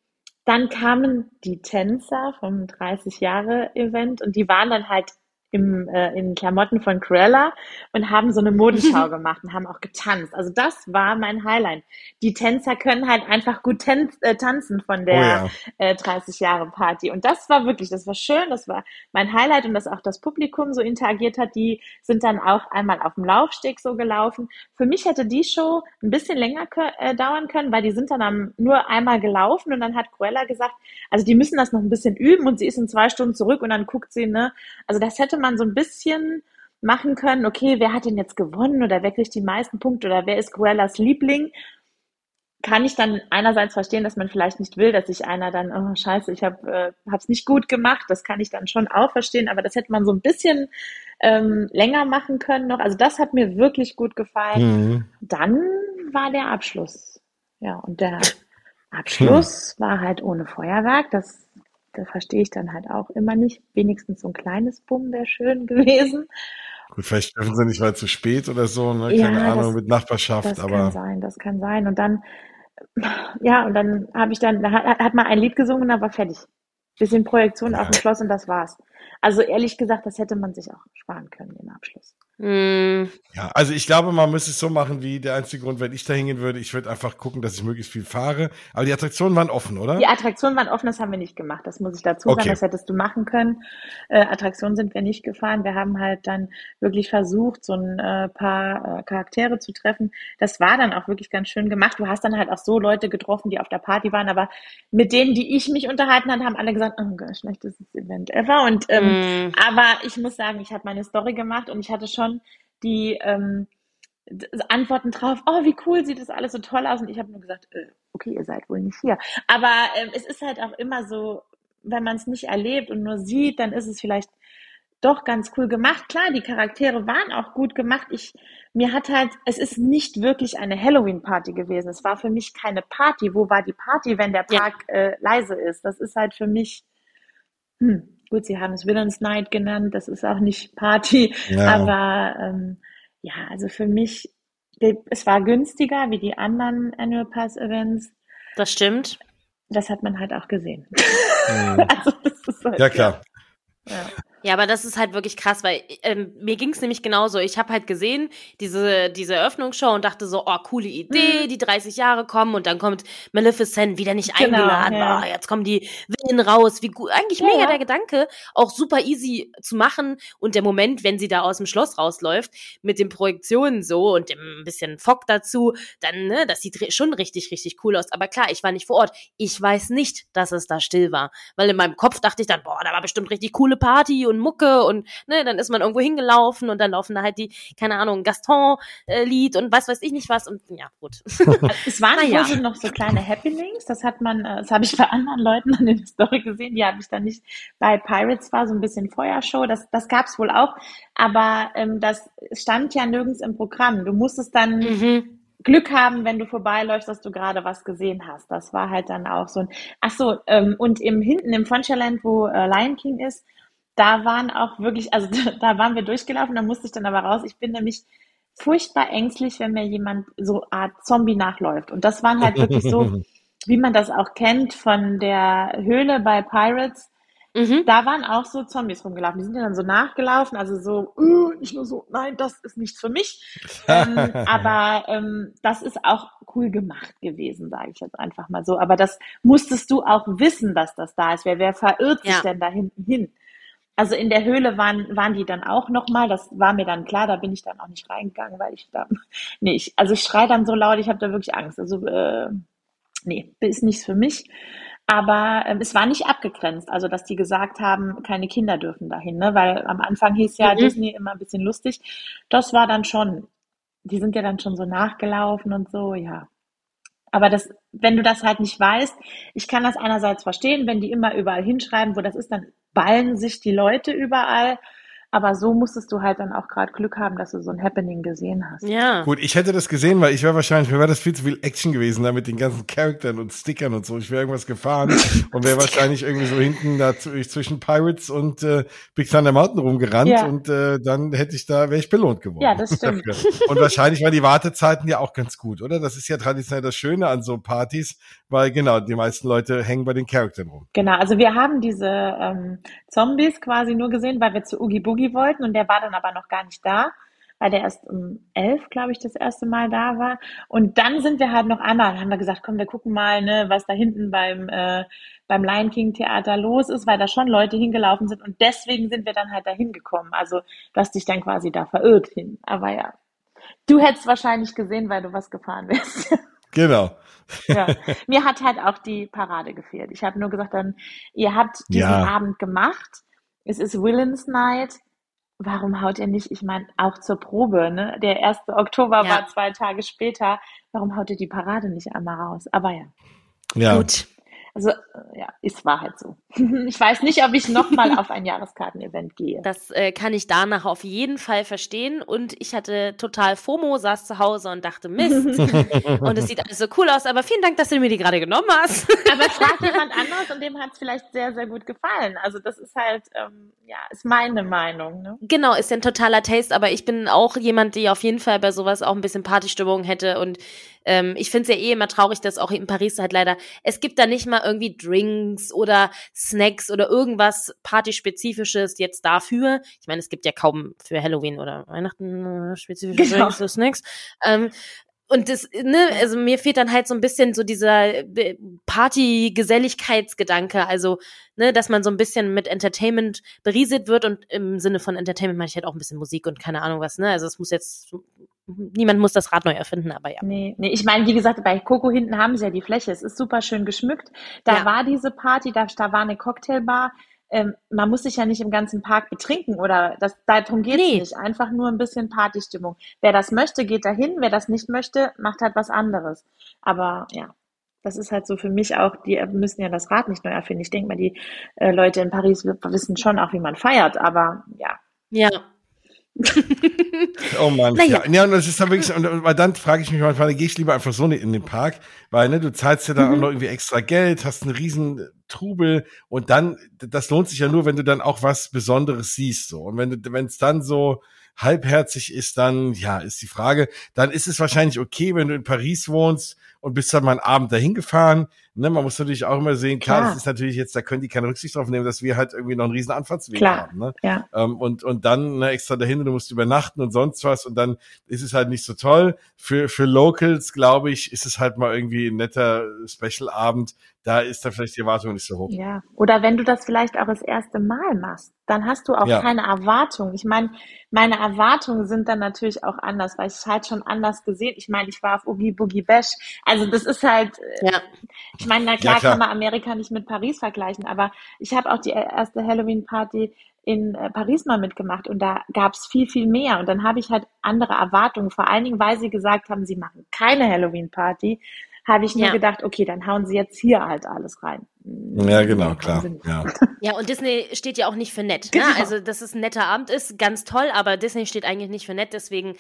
dann kamen die Tänzer vom 30 Jahre Event und die waren dann halt im, äh, in Klamotten von Cruella und haben so eine Modenschau gemacht und haben auch getanzt. Also das war mein Highlight. Die Tänzer können halt einfach gut tänz, äh, tanzen von Oh der ja. äh, 30 Jahre Party. Und das war wirklich, das war schön, das war mein Highlight und dass auch das Publikum so interagiert hat. Die sind dann auch einmal auf dem Laufsteg so gelaufen. Für mich hätte die Show ein bisschen länger äh, dauern können, weil die sind dann am, nur einmal gelaufen und dann hat Cruella gesagt, also die müssen das noch ein bisschen üben und sie ist in zwei Stunden zurück und dann guckt sie, ne, also das hätte man so ein bisschen machen können, okay, wer hat denn jetzt gewonnen oder wer kriegt die meisten Punkte oder wer ist Cruellas Liebling? kann ich dann einerseits verstehen, dass man vielleicht nicht will, dass sich einer dann, oh scheiße, ich habe äh, es nicht gut gemacht, das kann ich dann schon auch verstehen, aber das hätte man so ein bisschen ähm, länger machen können noch. Also das hat mir wirklich gut gefallen. Mhm. Dann war der Abschluss. Ja, und der Abschluss war halt ohne Feuerwerk. Das, das verstehe ich dann halt auch immer nicht. Wenigstens so ein kleines Bumm wäre schön gewesen. Gut, vielleicht treffen sie nicht, weil zu spät oder so, ne? Ja, Keine Ahnung, das- mit Nachbarschaft, Das aber kann sein, das kann sein. Und dann, ja, und dann habe ich dann, da hat, hat man ein Lied gesungen und dann war fertig. Bisschen Projektion auf dem Schloss und das war's. Also ehrlich gesagt, das hätte man sich auch sparen können, den Abschluss. Hm, ja, also ich glaube, man müsste es so machen, wie der einzige Grund, wenn ich da hingehen würde, ich würde einfach gucken, dass ich möglichst viel fahre. Aber die Attraktionen waren offen, oder? Die Attraktionen waren offen, das haben wir nicht gemacht. Das muss ich dazu sagen, Okay. das hättest du machen können. Äh, Attraktionen sind wir nicht gefahren. Wir haben halt dann wirklich versucht, so ein äh, paar äh, Charaktere zu treffen. Das war dann auch wirklich ganz schön gemacht. Du hast dann halt auch so Leute getroffen, die auf der Party waren, aber mit denen, die ich mich unterhalten habe, haben alle gesagt, oh Gott, schlechtestes Event ever. Und ähm, hm. aber ich muss sagen, ich habe meine Story gemacht und ich hatte schon die ähm, Antworten drauf, oh, wie cool sieht das alles so toll aus. Und ich habe nur gesagt, äh, okay, ihr seid wohl nicht hier. Aber ähm, es ist halt auch immer so, wenn man es nicht erlebt und nur sieht, dann ist es vielleicht doch ganz cool gemacht. Klar, die Charaktere waren auch gut gemacht. Ich, mir hat halt, es ist nicht wirklich eine Halloween-Party gewesen. Es war für mich keine Party. Wo war die Party, wenn der Ja. Park äh, leise ist? Das ist halt für mich, hm, gut, sie haben es Villains Night genannt. Das ist auch nicht Party. Ja. Aber ähm, ja, also für mich, es war günstiger wie die anderen Annual Pass Events. Das stimmt. Das hat man halt auch gesehen. Mhm. also das ist halt, Ja, klar. Ja. Ja, aber das ist halt wirklich krass, weil ähm, mir ging's nämlich genauso. Ich habe halt gesehen, diese, diese Eröffnungsshow und dachte so, oh, coole Idee, mhm. die 30 Jahre kommen und dann kommt Maleficent wieder nicht genau, eingeladen. Ja. Oh, jetzt kommen die Willen raus. Wie gut, eigentlich ja, mega ja. der Gedanke, auch super easy zu machen. Und der Moment, wenn sie da aus dem Schloss rausläuft, mit den Projektionen so und dem bisschen Fock dazu, dann, ne, das sieht schon richtig, richtig cool aus. Aber klar, ich war nicht vor Ort. Ich weiß nicht, dass es da still war. Weil in meinem Kopf dachte ich dann, boah, da war bestimmt richtig coole Party und Mucke und ne, dann ist man irgendwo hingelaufen und dann laufen da halt die, keine Ahnung, Gaston-Lied und was weiß ich nicht was und ja, gut. es waren naja. wohl noch so kleine Happenings, das hat man, äh, das habe ich bei anderen Leuten an der Story gesehen, die habe ich dann nicht bei Pirates war, so ein bisschen Feuershow, das, das gab es wohl auch, aber ähm, das stand ja nirgends im Programm. Du musstest dann mhm. Glück haben, wenn du vorbeiläufst, dass du gerade was gesehen hast. Das war halt dann auch so ein. Ach so, ähm, und im hinten im Frontierland, wo äh, Lion King ist, da waren auch wirklich, also da waren wir durchgelaufen, da musste ich dann aber raus. Ich bin nämlich furchtbar ängstlich, wenn mir jemand so Art Zombie nachläuft. Und das waren halt wirklich so, wie man das auch kennt von der Höhle bei Pirates. Mhm. Da waren auch so Zombies rumgelaufen. Die sind ja dann so nachgelaufen, also so, uh, nicht nur so, nein, das ist nichts für mich. ähm, aber ähm, das ist auch cool gemacht gewesen, sage ich jetzt einfach mal so. Aber das musstest du auch wissen, dass das da ist. Wer, wer verirrt sich ja. denn da hinten hin? Also in der Höhle waren, waren die dann auch nochmal, das war mir dann klar, da bin ich dann auch nicht reingegangen, weil ich da, nee, ich, also ich schreie dann so laut, ich habe da wirklich Angst. Also, äh, nee, ist nichts für mich. Aber äh, es war nicht abgegrenzt, also dass die gesagt haben, keine Kinder dürfen dahin, ne? weil am Anfang hieß ja mhm. Disney immer ein bisschen lustig. Das war dann schon, die sind ja dann schon so nachgelaufen und so, ja. Aber das, wenn du das halt nicht weißt, ich kann das einerseits verstehen, wenn die immer überall hinschreiben, wo das ist, dann ballen sich die Leute überall. Aber so musstest du halt dann auch gerade Glück haben, dass du so ein Happening gesehen hast. Ja. Gut, ich hätte das gesehen, weil ich wäre wahrscheinlich, mir wäre das viel zu viel Action gewesen, da mit den ganzen Charaktern und Stickern und so. Ich wäre irgendwas gefahren und wäre wahrscheinlich irgendwie so hinten da zwischen Pirates und äh, Big Thunder Mountain rumgerannt ja. und äh, dann hätte ich da, wäre ich belohnt geworden. Ja, das stimmt. und wahrscheinlich waren die Wartezeiten ja auch ganz gut, oder? Das ist ja traditionell das Schöne an so Partys, weil genau, die meisten Leute hängen bei den Charaktern rum. Genau, also wir haben diese ähm, Zombies quasi nur gesehen, weil wir zu Oogie Boogie wollten und der war dann aber noch gar nicht da, weil der erst um elf, glaube ich, das erste Mal da war. Und dann sind wir halt noch einmal, haben wir gesagt, komm, wir gucken mal, ne, was da hinten beim äh, beim Lion King Theater los ist, weil da schon Leute hingelaufen sind und deswegen sind wir dann halt da hingekommen. Also du hast dich dann quasi da verirrt hin. Aber ja, du hättest wahrscheinlich gesehen, weil du was gefahren wärst. Genau. Ja. Mir hat halt auch die Parade gefehlt. Ich habe nur gesagt, dann, ihr habt diesen ja. Abend gemacht. Es ist Willens Night. Warum haut ihr nicht, ich meine, auch zur Probe, ne? Der 1. Oktober ja. war zwei Tage später. Warum haut ihr die Parade nicht einmal raus? Aber ja. Ja. Gut. Also äh, ja, es war halt so. Ich weiß nicht, ob ich nochmal auf ein Jahreskarten-Event gehe. Das äh, kann ich danach auf jeden Fall verstehen. Und ich hatte total FOMO, saß zu Hause und dachte, Mist. und es sieht alles so cool aus. Aber vielen Dank, dass du mir die gerade genommen hast. aber frag jemand anderes und dem hat es vielleicht sehr, sehr gut gefallen. Also das ist halt, ähm, ja, ist meine Meinung. Ne? Genau, ist ja ein totaler Taste. Aber ich bin auch jemand, die auf jeden Fall bei sowas auch ein bisschen Partystimmung hätte. Und ähm, ich finde es ja eh immer traurig, dass auch in Paris halt leider, es gibt da nicht mal irgendwie Drinks oder Snacks oder irgendwas Partyspezifisches jetzt dafür. Ich meine, es gibt ja kaum für Halloween oder Weihnachten äh, spezifische genau. Drinks oder Snacks. Ähm, und das, ne, also mir fehlt dann halt so ein bisschen so dieser äh, Party-Geselligkeitsgedanke, also, ne, dass man so ein bisschen mit Entertainment berieselt wird und im Sinne von Entertainment meine ich halt auch ein bisschen Musik und keine Ahnung was, ne, also es muss jetzt niemand muss das Rad neu erfinden, aber ja. Nee, nee, ich meine, wie gesagt, bei Coco hinten haben sie ja die Fläche. Es ist super schön geschmückt. Da ja. war diese Party, da, da war eine Cocktailbar. Ähm, man muss sich ja nicht im ganzen Park betrinken oder das, darum geht es nee. nicht. Einfach nur ein bisschen Partystimmung. Wer das möchte, geht dahin. Wer das nicht möchte, macht halt was anderes. Aber ja, das ist halt so für mich auch, die müssen ja das Rad nicht neu erfinden. Ich denke mal, die äh, Leute in Paris wissen schon auch, wie man feiert, aber ja. Ja, oh Mann, naja. ja. ja. Und das ist dann wirklich, und, und dann frage ich mich manchmal, gehe ich lieber einfach so in den Park, weil ne, du zahlst ja dann mhm. auch noch irgendwie extra Geld, hast einen riesen Trubel und dann, das lohnt sich ja nur, wenn du dann auch was Besonderes siehst, so. Und wenn du, wenn es dann so halbherzig ist, dann, ja, ist die Frage, dann ist es wahrscheinlich okay, wenn du in Paris wohnst und bist dann mal einen Abend dahin gefahren. Ne, man muss natürlich auch immer sehen, klar, Klar. das ist natürlich jetzt, da können die keine Rücksicht drauf nehmen, dass wir halt irgendwie noch einen riesen Anfahrtsweg Klar. haben. Ne? Ja. Ähm, und, und dann ne, extra dahin du musst übernachten und sonst was und dann ist es halt nicht so toll. Für, für Locals, glaube ich, ist es halt mal irgendwie ein netter Special-Abend. Da ist dann vielleicht die Erwartung nicht so hoch. Ja, oder wenn du das vielleicht auch das erste Mal machst, dann hast du auch Ja. keine Erwartung. Ich meine, meine Erwartungen sind dann natürlich auch anders, weil ich es halt schon anders gesehen. Ich meine, ich war auf Oogie Boogie Bash. Also das ist halt, äh, Ja. ich meine, na klar, Ja, klar. kann man Amerika nicht mit Paris vergleichen, aber ich habe auch die erste Halloween-Party in äh, Paris mal mitgemacht und da gab es viel, viel mehr. Und dann habe ich halt andere Erwartungen, vor allen Dingen, weil sie gesagt haben, sie machen keine Halloween-Party, habe ich nur Ja. gedacht, okay, dann hauen sie jetzt hier halt alles rein. Ja, genau, Nee, klar. Ja. Ja, und Disney steht ja auch nicht für nett. Ne? Genau. Also, dass es ein netter Abend ist, ganz toll, aber Disney steht eigentlich nicht für nett, deswegen,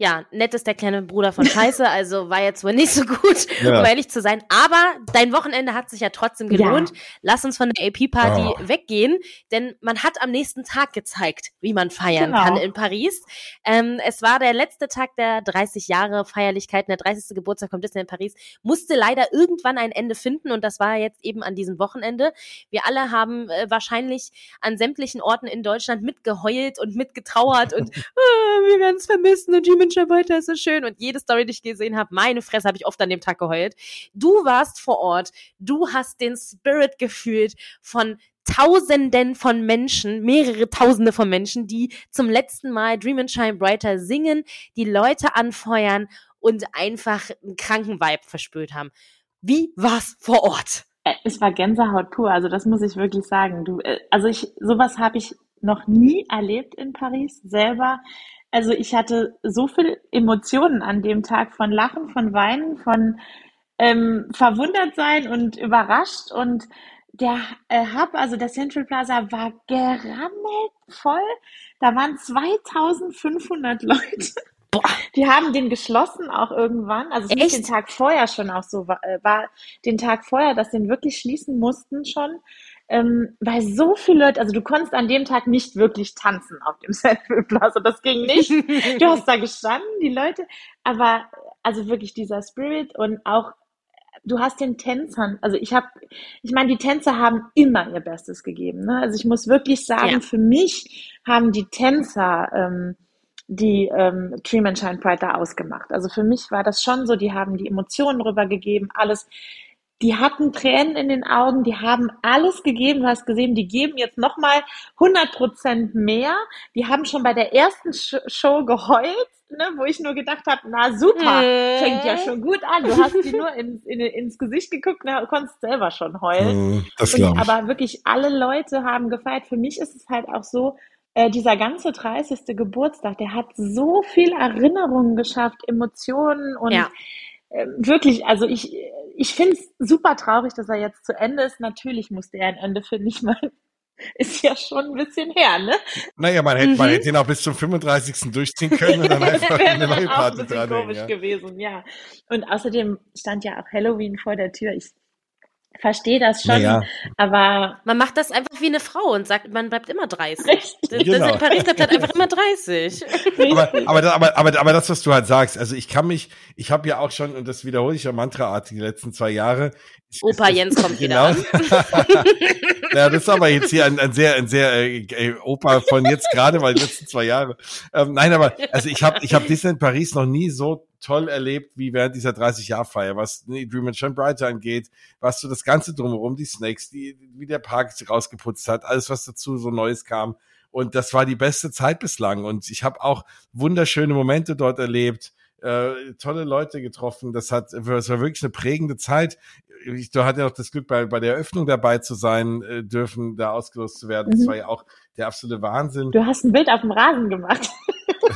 ja, nett ist der kleine Bruder von Scheiße, also war jetzt wohl nicht so gut, Ja. um ehrlich zu sein. Aber dein Wochenende hat sich ja trotzdem gelohnt. Lass uns von der AP-Party Oh. weggehen, denn man hat am nächsten Tag gezeigt, wie man feiern Genau. kann in Paris. Ähm, es war der letzte Tag der 30 Jahre Feierlichkeiten, der 30. Geburtstag von Disney in Paris, musste leider irgendwann ein Ende finden und das war jetzt eben an diesem Wochenende. Wir alle haben äh, wahrscheinlich an sämtlichen Orten in Deutschland mitgeheult und mitgetrauert und ah, wir werden es vermissen und Demon weiter ist so schön und jede Story, die ich gesehen habe, meine Fresse, habe ich oft an dem Tag geheult. Du warst vor Ort, du hast den Spirit gefühlt von Tausenden von Menschen, mehrere Tausende von Menschen, die zum letzten Mal Dream and Shine Brighter singen, die Leute anfeuern und einfach einen kranken Vibe verspürt haben. Wie war's vor Ort? Äh, Es war Gänsehaut pur, also das muss ich wirklich sagen. Du, äh, also ich, sowas habe ich noch nie erlebt in Paris selber. Also ich hatte so viel Emotionen an dem Tag von Lachen, von Weinen, von ähm, verwundert sein und überrascht und der äh, Hub, also der Central Plaza, war gerammelt voll. Da waren 2500 Leute. Boah. Die haben den geschlossen auch irgendwann. Also es den Tag vorher schon auch so war, äh, war den Tag vorher, dass den wirklich schließen mussten schon. Ähm, weil so viele Leute, also du konntest an dem Tag nicht wirklich tanzen auf dem Central Plaza. Das ging nicht. Du hast da gestanden, die Leute, aber also wirklich dieser Spirit und auch du hast den Tänzern, also ich habe, ich meine, die Tänzer haben immer ihr Bestes gegeben. Ne? Also ich muss wirklich sagen, Ja. für mich haben die Tänzer ähm, die ähm, Dream and Shine Pride da ausgemacht. Also für mich war das schon so, die haben die Emotionen rübergegeben, alles. Die hatten Tränen in den Augen, die haben alles gegeben. Du hast gesehen, die geben jetzt nochmal 100 Prozent mehr. Die haben schon bei der ersten Sh Show geheult, ne, wo ich nur gedacht habe, na super, Äh. fängt ja schon gut an. Du hast die nur ins, in, ins Gesicht geguckt, ne, konntest selber schon heulen. Mhm, Das Und, ich. aber wirklich alle Leute haben gefeiert. Für mich ist es halt auch so, äh, dieser ganze 30. Geburtstag, der hat so viel Erinnerungen geschafft, Emotionen und Ja. Äh, wirklich, also ich, ich finde es super traurig, dass er jetzt zu Ende ist. Natürlich musste er ein Ende finden. Ich meine, ist ja schon ein bisschen her, ne? Naja, man hätte, man Mhm. hätte ihn auch bis zum 35. durchziehen können und dann einfach eine neue Party bisschen dranhängen. komisch Ja. gewesen, ja. Und außerdem stand ja auch Halloween vor der Tür. Ich verstehe das schon, Naja, aber Man macht das einfach wie eine Frau und sagt, man bleibt immer 30. Richtig. Das, das Genau. in Paris bleibt halt einfach immer 30. aber, aber, das- aber, aber, aber das, was du halt sagst, also ich kann mich, ich habe ja auch schon, und das wiederhole ich ja mantraartig die letzten zwei Jahre. Opa Jens kommt wieder genau. ja, das ist aber jetzt hier ein, ein sehr, ein sehr äh, äh, Opa von jetzt gerade, weil die letzten zwei Jahre. Ähm, nein, aber also ich habe, ich habe Disneyland Paris noch nie so toll erlebt wie während dieser 30-Jahr-Feier, was nee, Dream and Shine Brighter angeht, was so das Ganze drumherum, die Snakes, die, wie der Park sich rausgeputzt hat, alles, was dazu so Neues kam. Und das war die beste Zeit bislang. Und ich habe auch wunderschöne Momente dort erlebt, äh, tolle Leute getroffen. Das hat, es war wirklich eine prägende Zeit. Ich, du hattest ja auch das Glück, bei, bei der Eröffnung dabei zu sein, äh, dürfen, da ausgelost zu werden. Das Mhm. war ja auch der absolute Wahnsinn. du hast ein Bild auf dem Rasen gemacht.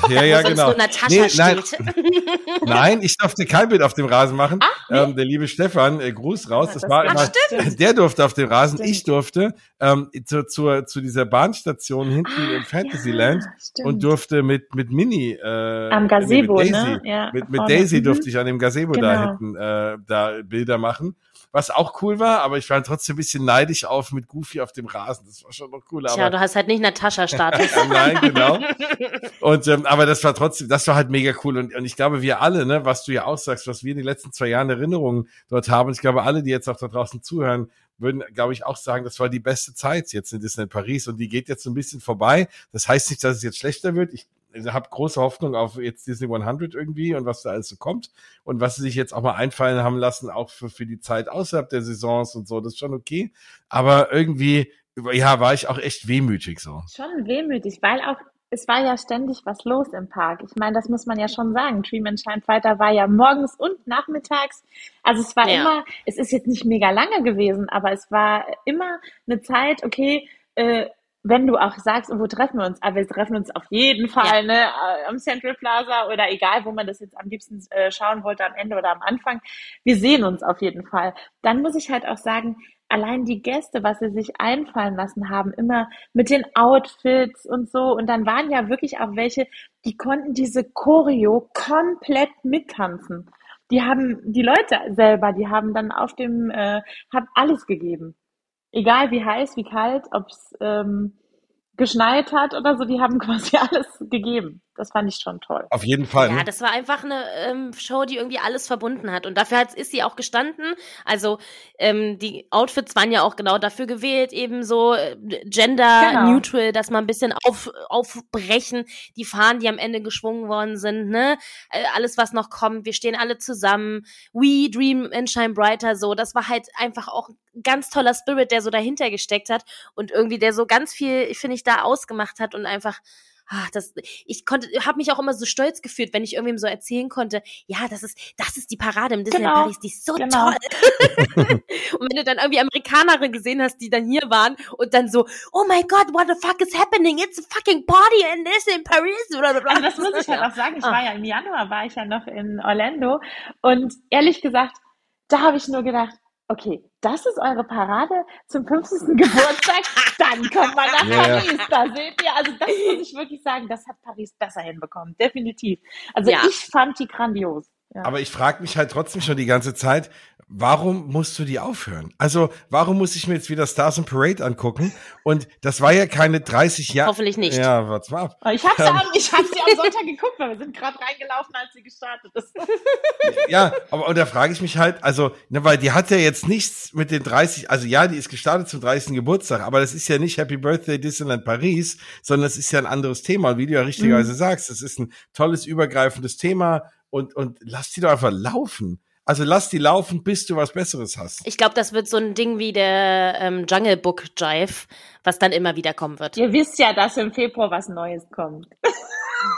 Ja, ja, wo sonst genau. nur Natascha Nee, nein, steht. nein, ich durfte kein Bild auf dem Rasen machen. Ach, nee. ähm, der liebe Stefan, äh, Gruß raus. Ja, Das, das war immer, stimmt. der durfte auf dem Rasen, Stimmt. ich durfte ähm, zu, zu, zu dieser Bahnstation hinten im Fantasyland Ah, Ja, und durfte mit mit Mini äh, Am nee, Gazebo, mit Daisy, ne? Ja, mit, mit. Daisy durfte ich an dem Gazebo da Genau. hinten äh, da Bilder machen was auch cool war, aber ich war trotzdem ein bisschen neidisch auf mit Goofy auf dem Rasen. Das war schon noch cool. Tja, aber, du hast halt nicht Natascha-Status. Nein, genau. Und ähm, aber das war trotzdem, das war halt mega cool. Und, und ich glaube, wir alle, ne, was du ja auch sagst, was wir in den letzten zwei Jahren Erinnerungen dort haben, ich glaube, alle, die jetzt auch da draußen zuhören, würden, glaube ich, auch sagen, das war die beste Zeit jetzt in Disneyland Paris und die geht jetzt so ein bisschen vorbei. Das heißt nicht, dass es jetzt schlechter wird. Ich habe große Hoffnung auf jetzt Disney 100 irgendwie und was da alles so kommt und was sie sich jetzt auch mal einfallen haben lassen, auch für, für die Zeit außerhalb der Saisons und so, das ist schon okay. Aber irgendwie, ja, war ich auch echt wehmütig so. Schon wehmütig, weil auch es war ja ständig was los im Park. Ich meine, das muss man ja schon sagen. Treatment Shine Fighter war ja morgens und nachmittags. Also es war Ja. immer, es ist jetzt nicht mega lange gewesen, aber es war immer eine Zeit, okay, äh, wenn du auch sagst, und wo treffen wir uns? Aber wir treffen uns auf jeden Fall ne, äh, am Central Plaza oder egal, wo man das jetzt am liebsten äh, schauen wollte, am Ende oder am Anfang. Wir sehen uns auf jeden Fall. Dann muss ich halt auch sagen, allein die Gäste, was sie sich einfallen lassen haben, immer mit den Outfits und so. Und dann waren ja wirklich auch welche, die konnten diese Choreo komplett mittanzen. Die haben die Leute selber, die haben dann auf dem, äh, haben alles gegeben. Egal wie heiß, wie kalt, ob es ähm, geschneit hat oder so, die haben quasi alles gegeben. Das fand ich schon toll. Auf jeden Fall. Ja, ne? das war einfach eine ähm, Show, die irgendwie alles verbunden hat. Und dafür hat, ist sie auch gestanden. Also ähm, die Outfits waren ja auch genau dafür gewählt, eben so äh, gender Genau. neutral, dass man ein bisschen auf, aufbrechen, die Fahnen, die am Ende geschwungen worden sind, ne? Äh, alles, was noch kommt, wir stehen alle zusammen. We dream and shine brighter, so. Das war halt einfach auch ein ganz toller Spirit, der so dahinter gesteckt hat und irgendwie der so ganz viel, finde ich, da ausgemacht hat und einfach Ah, das, ich konnte, habe mich auch immer so stolz gefühlt, wenn ich irgendwem so erzählen konnte, ja, das ist, das ist die Parade im Disneyland Genau, Paris, die ist so genau. toll. und wenn du dann irgendwie Amerikanerinnen gesehen hast, die dann hier waren und dann so, oh my God, what the fuck is happening? It's a fucking party in Disneyland Paris. Also das muss ich halt auch sagen. Ich Ah. war ja im Januar, war ich ja noch in Orlando. Und ehrlich gesagt, da habe ich nur gedacht, okay, das ist eure Parade zum 50. Geburtstag, dann kommt man nach Ja, ja. Paris. Da seht ihr, also das muss ich wirklich sagen, das hat Paris besser hinbekommen, definitiv. Also Ja. ich fand die grandios. Ja. Aber ich frage mich halt trotzdem schon die ganze Zeit, warum musst du die aufhören? Also, warum muss ich mir jetzt wieder Stars and Parade angucken? Und das war ja keine 30 Jahre. Hoffentlich nicht. Ja, warte mal ab. ich habe Ähm. am, ich hab sie am Sonntag geguckt, weil wir sind gerade reingelaufen, als sie gestartet ist. Ja, aber und da frage ich mich halt, also, ne, weil die hat ja jetzt nichts mit den 30, also ja, die ist gestartet zum 30. Geburtstag, aber das ist ja nicht Happy Birthday Disneyland Paris, sondern es ist ja ein anderes Thema. Wie du ja richtigerweise sagst, es ist ein tolles, übergreifendes Thema und, und lass die doch einfach laufen. Also lass die laufen, bis du was Besseres hast. Ich glaube, das wird so ein Ding wie der ähm, Jungle Book Jive, was dann immer wieder kommen wird. Ihr wisst ja, dass im Februar was Neues kommt.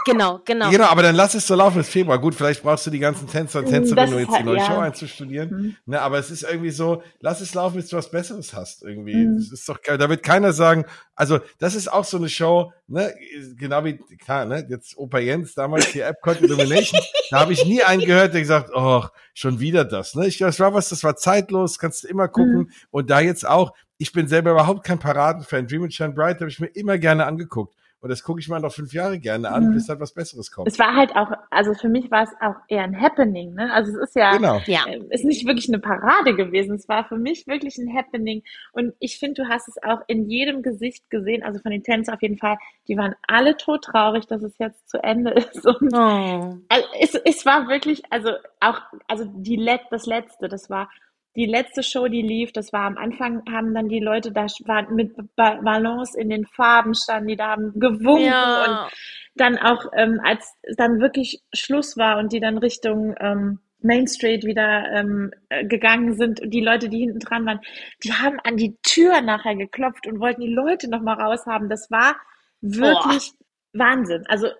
Genau, genau. Genau, aber dann lass es so laufen bis Februar. Gut, vielleicht brauchst du die ganzen Tänzer und Tänzerinnen, Das um jetzt die neue ja. Show einzustudieren. Mhm. Ne, aber es ist irgendwie so, lass es laufen, bis du was Besseres hast. Irgendwie. Mhm. Das ist doch. Da wird keiner sagen, also das ist auch so eine Show, ne, genau wie, klar, ne, jetzt Opa Jens, damals die Epcot Illumination, da habe ich nie einen gehört, der gesagt, oh, schon wieder das. Ne? Ich glaube, das war was, das war zeitlos, kannst du immer gucken. Mhm. Und da jetzt auch, ich bin selber überhaupt kein Paradenfan. Dream and Shine Bright habe ich mir immer gerne angeguckt. Und das gucke ich mir noch fünf Jahre gerne an, Mhm. bis halt was Besseres kommt. Es war halt auch, also für mich war es auch eher ein Happening, ne? Also es ist ja, Genau. Ja. äh, ist nicht wirklich eine Parade gewesen. Es war für mich wirklich ein Happening. Und ich finde, du hast es auch in jedem Gesicht gesehen, also von den Tänzern auf jeden Fall, die waren alle todtraurig, dass es jetzt zu Ende ist. Und Oh. also es, es war wirklich, also auch, also die Let, das letzte, das war die letzte Show, die lief, das war am Anfang, haben dann die Leute da waren mit Ba- Ballons in den Farben standen, die da haben gewunken und Ja. dann auch, ähm, als dann wirklich Schluss war und die dann Richtung ähm, Main Street wieder ähm, äh, gegangen sind, die Leute, die hinten dran waren, die haben an die Tür nachher geklopft und wollten die Leute noch mal raushaben. Das war wirklich Wahnsinn. Also äh,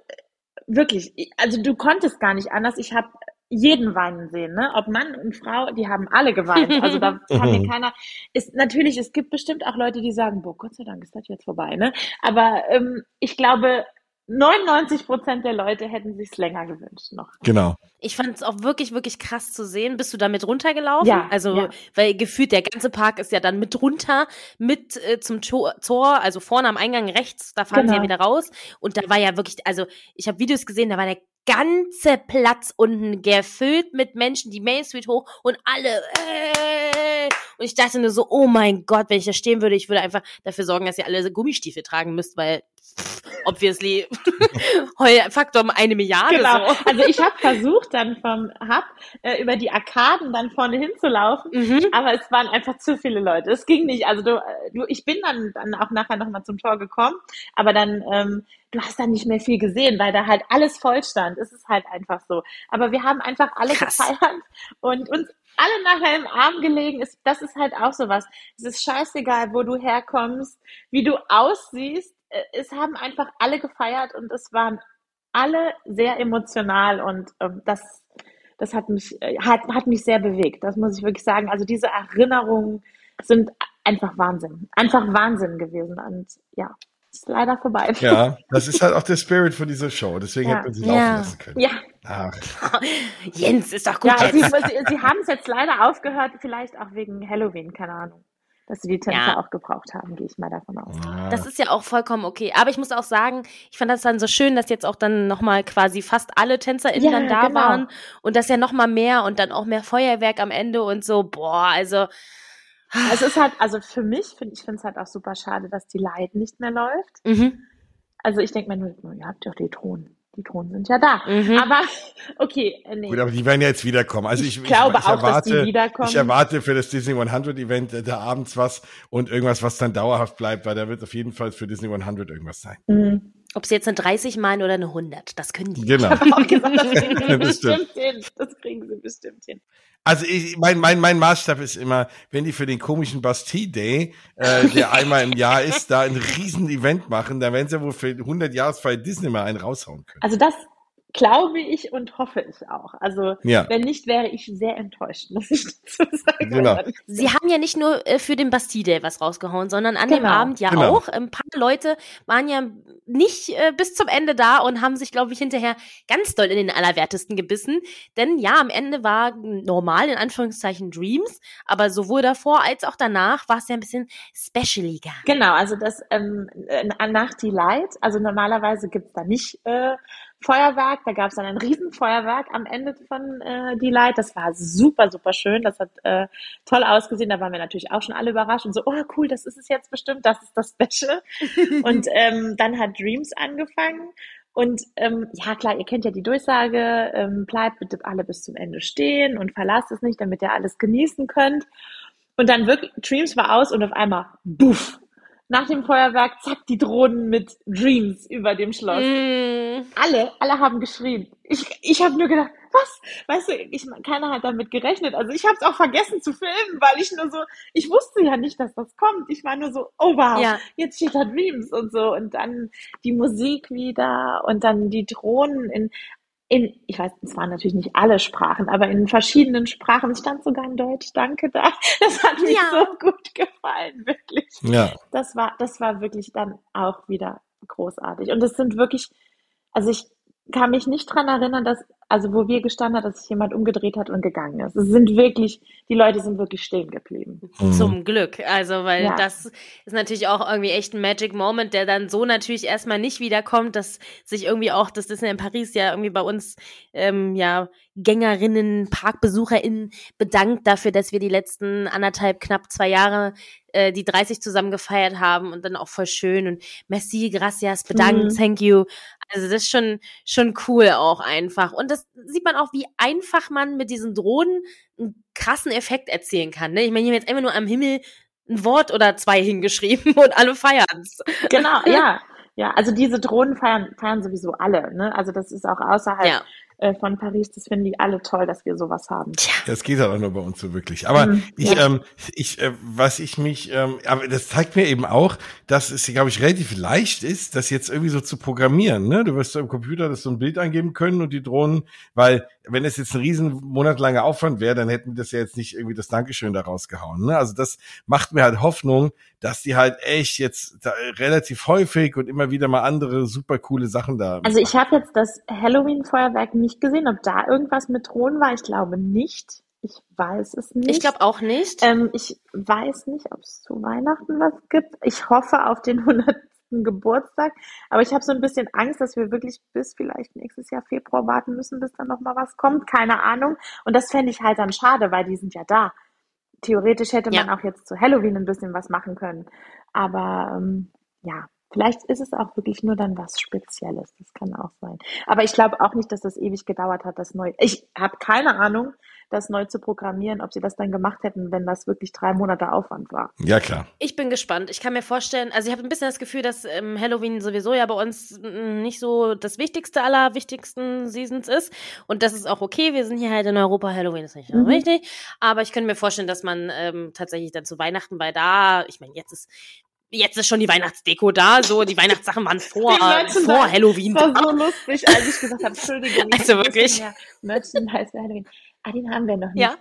wirklich, also du konntest gar nicht anders. Ich habe jeden weinen sehen, ne? Ob Mann und Frau, die haben alle geweint. Also da kann mir keiner. Ist natürlich, es gibt bestimmt auch Leute, die sagen, boah, Gott sei Dank ist das jetzt vorbei, ne? Aber ähm, ich glaube, 99 Prozent der Leute hätten sich's länger gewünscht noch. Genau. Ich fand es auch wirklich, wirklich krass zu sehen. Bist du damit runtergelaufen? Ja, Also, ja. weil gefühlt der ganze Park ist ja dann mit runter, mit äh, zum Tor, Tor, also vorne am Eingang rechts, da fahren sie ja Genau. wieder raus. Und da war ja wirklich, also ich habe Videos gesehen, da war der ganze Platz unten gefüllt mit Menschen, die Main Street hoch und alle, äh. Und ich dachte nur so, oh mein Gott, wenn ich da stehen würde, ich würde einfach dafür sorgen, dass ihr alle Gummistiefel tragen müsst, weil obviously Faktor um eine Milliarde. Genau. So. Also ich habe versucht, dann vom Hub äh, über die Arkaden dann vorne hinzulaufen, Mhm. aber es waren einfach zu viele Leute. Es ging nicht. Also du, du ich bin dann, dann auch nachher nochmal zum Tor gekommen, aber dann, ähm, du hast dann nicht mehr viel gesehen, weil da halt alles voll stand. Es ist halt einfach so. Aber wir haben einfach alle Krass. gefeiert und uns alle nachher im Arm gelegen. Ist, das ist halt auch sowas. Es ist scheißegal, wo du herkommst, wie du aussiehst. Äh, Es haben einfach alle gefeiert und es waren alle sehr emotional und ähm, das, das hat mich, äh, hat, hat mich sehr bewegt. Das muss ich wirklich sagen. Also diese Erinnerungen sind einfach Wahnsinn. Einfach Wahnsinn gewesen und ja, ist leider vorbei. Ja, das ist halt auch der Spirit von dieser Show. Deswegen Ja. hätte man sie laufen Ja. lassen können. Ja, Ach, Jens, ist doch gut ja sie, jetzt. sie, sie haben es jetzt leider aufgehört, vielleicht auch wegen Halloween, keine Ahnung. Dass sie die Tänzer Ja. auch gebraucht haben, gehe ich mal davon aus. ja. Das ist ja auch vollkommen okay. Aber ich muss auch sagen, ich fand das dann so schön, dass jetzt auch dann nochmal quasi fast alle TänzerInnen Ja, dann da genau. waren und das ja nochmal mehr und dann auch mehr Feuerwerk am Ende und so, boah, also Es ist halt, also für mich, finde ich finde es halt auch super schade, dass die Light nicht mehr läuft. mhm, Also ich denke mir nur, ihr habt doch die Thronen. Die Thronen sind ja da. mhm. Aber okay, äh, nee. Gut, aber die werden ja jetzt wiederkommen. Also ich, Ich glaube ich, auch, dass die erwarte, wiederkommen. Ich erwarte für das Disney 100 Event äh, da abends was und irgendwas, was dann dauerhaft bleibt, weil da wird auf jeden Fall für Disney 100 irgendwas sein. Mhm. Ob sie jetzt eine 30 meinen oder eine 100, das können die. Genau. Ich auch gesagt, das kriegen sie bestimmt hin. Das kriegen sie bestimmt hin. Also ich, mein, mein, mein Maßstab ist immer, wenn die für den komischen Bastille Day, äh, der einmal im Jahr ist, da ein riesen Event machen, dann werden sie wohl für 100 Jahresfeier Disney mal einen raushauen können. Also das glaube ich und hoffe ich auch. Also Ja. wenn nicht, wäre ich sehr enttäuscht, muss ich dazu sagen. Genau. Sie haben ja nicht nur äh, für den Bastille Day was rausgehauen, sondern an dem Genau. Abend ja Genau. auch. Ein paar Leute waren ja nicht äh, bis zum Ende da und haben sich, glaube ich, hinterher ganz doll in den Allerwertesten gebissen. Denn ja, am Ende war normal, in Anführungszeichen, Dreams, aber sowohl davor als auch danach war es ja ein bisschen specialiger. Genau, also das ähm, äh, nach die Light, also normalerweise gibt's da nicht äh, Feuerwerk, da gab's dann ein Riesenfeuerwerk am Ende von äh, die Light. Das war super, super schön, das hat äh, toll ausgesehen, da waren wir natürlich auch schon alle überrascht und so, oh cool, das ist es jetzt bestimmt, das ist das Special. und ähm, dann hat Dreams angefangen und ähm, ja klar, ihr kennt ja die Durchsage, ähm, bleibt bitte alle bis zum Ende stehen und verlasst es nicht, damit ihr alles genießen könnt. Und dann wirklich, Dreams war aus und auf einmal, buff, nach dem Feuerwerk, zack, die Drohnen mit Dreams über dem Schloss. Mm, Alle, alle haben geschrien. Ich, ich habe nur gedacht, was? Weißt du, ich, keiner hat damit gerechnet. Also ich habe es auch vergessen zu filmen, weil ich nur so, ich wusste ja nicht, dass das kommt. Ich war nur so, oh wow, Ja. jetzt steht da Dreams und so. Und dann die Musik wieder und dann die Drohnen in, in, ich weiß, es waren natürlich nicht alle Sprachen, aber in verschiedenen Sprachen. Es stand sogar in Deutsch, danke da. Das hat mir Ja. so gut gefallen, wirklich. Ja. Das war, das war wirklich dann auch wieder großartig. Und es sind wirklich, also ich kann mich nicht dran erinnern, dass, also wo wir gestanden haben, dass sich jemand umgedreht hat und gegangen ist. Es sind wirklich, die Leute sind wirklich stehen geblieben. Mhm. Zum Glück. Also, weil Ja. das ist natürlich auch irgendwie echt ein Magic Moment, der dann so natürlich erstmal nicht wiederkommt, dass sich irgendwie auch das Disney in Paris ja irgendwie bei uns ähm, ja Gängerinnen, ParkbesucherInnen bedankt dafür, dass wir die letzten anderthalb, knapp zwei Jahre äh, die 30 zusammen gefeiert haben und dann auch voll schön und merci, gracias, bedankt, Mhm. thank you. Also das ist schon, schon cool auch einfach. Und das sieht man auch, wie einfach man mit diesen Drohnen einen krassen Effekt erzielen kann. Ne? Ich meine, hier haben jetzt einfach nur am Himmel ein Wort oder zwei hingeschrieben und alle feiern's. Genau, ja. Ja, also diese Drohnen feiern, feiern sowieso alle, ne? Also das ist auch außerhalb Ja. Äh, von Paris, das finden die alle toll, dass wir sowas haben. Tja. Das geht halt auch nur bei uns so wirklich. Aber Mhm, ich, ja. ähm, ich, äh, was ich mich, ähm, aber das zeigt mir eben auch, dass es, glaube ich, relativ leicht ist, das jetzt irgendwie so zu programmieren. Ne? Du wirst so im Computer das so ein Bild eingeben können und die Drohnen, weil wenn es jetzt ein riesen monatelanger Aufwand wäre, dann hätten wir das ja jetzt nicht irgendwie das Dankeschön da rausgehauen. Ne? Also das macht mir halt Hoffnung, dass die halt echt jetzt da relativ häufig und immer wieder mal andere super coole Sachen da. Also ich habe jetzt das Halloween-Feuerwerk nicht gesehen, ob da irgendwas mit Drohnen war. Ich glaube nicht. Ich weiß es nicht. Ich glaube auch nicht. Ähm, ich weiß nicht, ob es zu Weihnachten was gibt. Ich hoffe auf den 100. Geburtstag. Aber ich habe so ein bisschen Angst, dass wir wirklich bis vielleicht nächstes Jahr Februar warten müssen, bis dann noch mal was kommt. Keine Ahnung. Und das fände ich halt dann schade, weil die sind ja da. Theoretisch hätte man Ja. auch jetzt zu Halloween ein bisschen was machen können. Aber ähm, ja, vielleicht ist es auch wirklich nur dann was Spezielles. Das kann auch sein. Aber ich glaube auch nicht, dass das ewig gedauert hat, das neu. Ich habe keine Ahnung, das neu zu programmieren, ob sie das dann gemacht hätten, wenn das wirklich drei Monate Aufwand war. Ja, klar. Ich bin gespannt. Ich kann mir vorstellen, also ich habe ein bisschen das Gefühl, dass ähm, Halloween sowieso ja bei uns mm, nicht so das wichtigste aller wichtigsten Seasons ist. Und das ist auch okay. Wir sind hier halt in Europa. Halloween ist nicht so Mhm. wichtig. Aber ich könnte mir vorstellen, dass man ähm, tatsächlich dann zu Weihnachten, weil da, ich meine, jetzt ist jetzt ist schon die Weihnachtsdeko da. So, die Weihnachtssachen waren vor, vor Halloween. Das war so lustig, als ich gesagt habe, Entschuldigung. Also wirklich? Merchandise für Halloween. Ah, den haben wir noch nicht. Ja.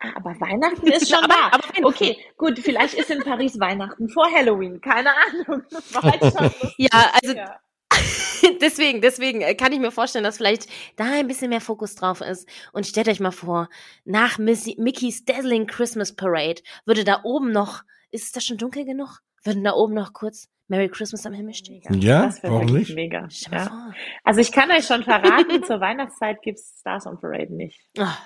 Ah, aber Weihnachten ist schon Aber- da. aber okay, gut, vielleicht ist in Paris Weihnachten vor Halloween. Keine Ahnung. Das war halt schon lustig. Ja, also Ja. deswegen, deswegen äh, kann ich mir vorstellen, dass vielleicht da ein bisschen mehr Fokus drauf ist. Und stellt euch mal vor, nach Missy, Mickey's Dazzling Christmas Parade würde da oben noch, ist es da schon dunkel genug? Würden da oben noch kurz Merry Christmas am Himmel stehen? Mega. Ja, das warum wirklich nicht? Mega. Ja. Also ich kann euch schon verraten, zur Weihnachtszeit gibt's Stars on Parade nicht. Ah,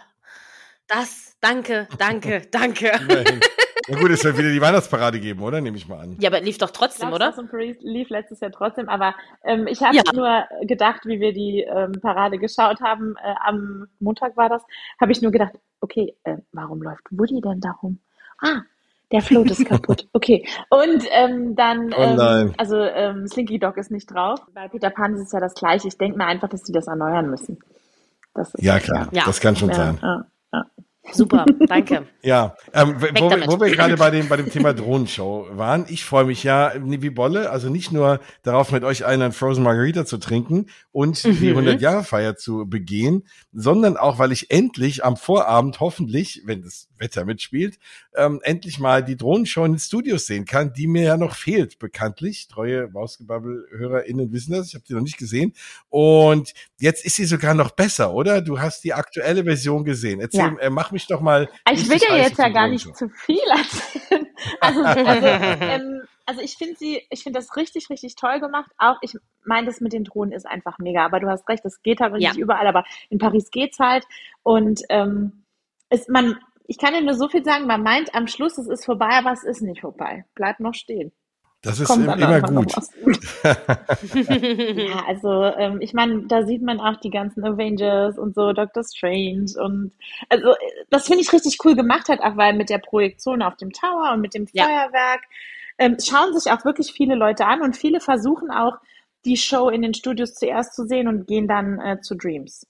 das, danke, danke, danke. Immerhin. Ja gut, es wird wieder die Weihnachtsparade geben, oder? Nehme ich mal an. Ja, aber lief doch trotzdem, oder? Lief letztes Jahr trotzdem, aber ähm, ich habe Ja. nur gedacht, wie wir die ähm, Parade geschaut haben, äh, am Montag war das, habe ich nur gedacht, okay, äh, warum läuft Woody denn da rum? Ah, der Float ist kaputt. Okay. Und ähm, dann, Oh ähm, also ähm, Slinky Dog ist nicht drauf. Bei Peter Pan ist es ja das gleiche. Ich denke mir einfach, dass die das erneuern müssen. Das ist, Ja, klar. Ja. Das kann schon Ja, sein. ja, ja. Super, danke. Ja, ähm, wo, wo wir gerade bei dem, bei dem Thema Drohnenshow waren, ich freue mich ja wie Bolle, also nicht nur darauf, mit euch einen Frozen Margarita zu trinken und die Mhm. 100-Jahre-Feier zu begehen, sondern auch, weil ich endlich am Vorabend hoffentlich, wenn das Wetter mitspielt, ähm, endlich mal die Drohnenshow in den Studios sehen kann, die mir ja noch fehlt, bekanntlich. Treue Basketball-HörerInnen wissen das, ich habe die noch nicht gesehen. Und jetzt ist sie sogar noch besser, oder? Du hast die aktuelle Version gesehen. Erzähl, Ja. äh, mach mich doch mal Ich will heiß jetzt ja gar nicht zu viel erzählen. Also, also, ähm, also ich finde sie, ich finde das richtig, richtig toll gemacht. Auch ich meine, das mit den Drohnen ist einfach mega. Aber du hast recht, das geht halt Ja. nicht überall, aber in Paris geht's halt. Und ähm, ist man, ich kann dir nur so viel sagen, man meint am Schluss, es ist vorbei, aber es ist nicht vorbei. Bleibt noch stehen. Das ist Kommt im- immer gut. Ja, also ähm, ich meine, da sieht man auch die ganzen Avengers und so, Doctor Strange und also das finde ich richtig cool gemacht hat, auch weil mit der Projektion auf dem Tower und mit dem Ja. Feuerwerk ähm, schauen sich auch wirklich viele Leute an und viele versuchen auch die Show in den Studios zuerst zu sehen und gehen dann äh, zu Dreams.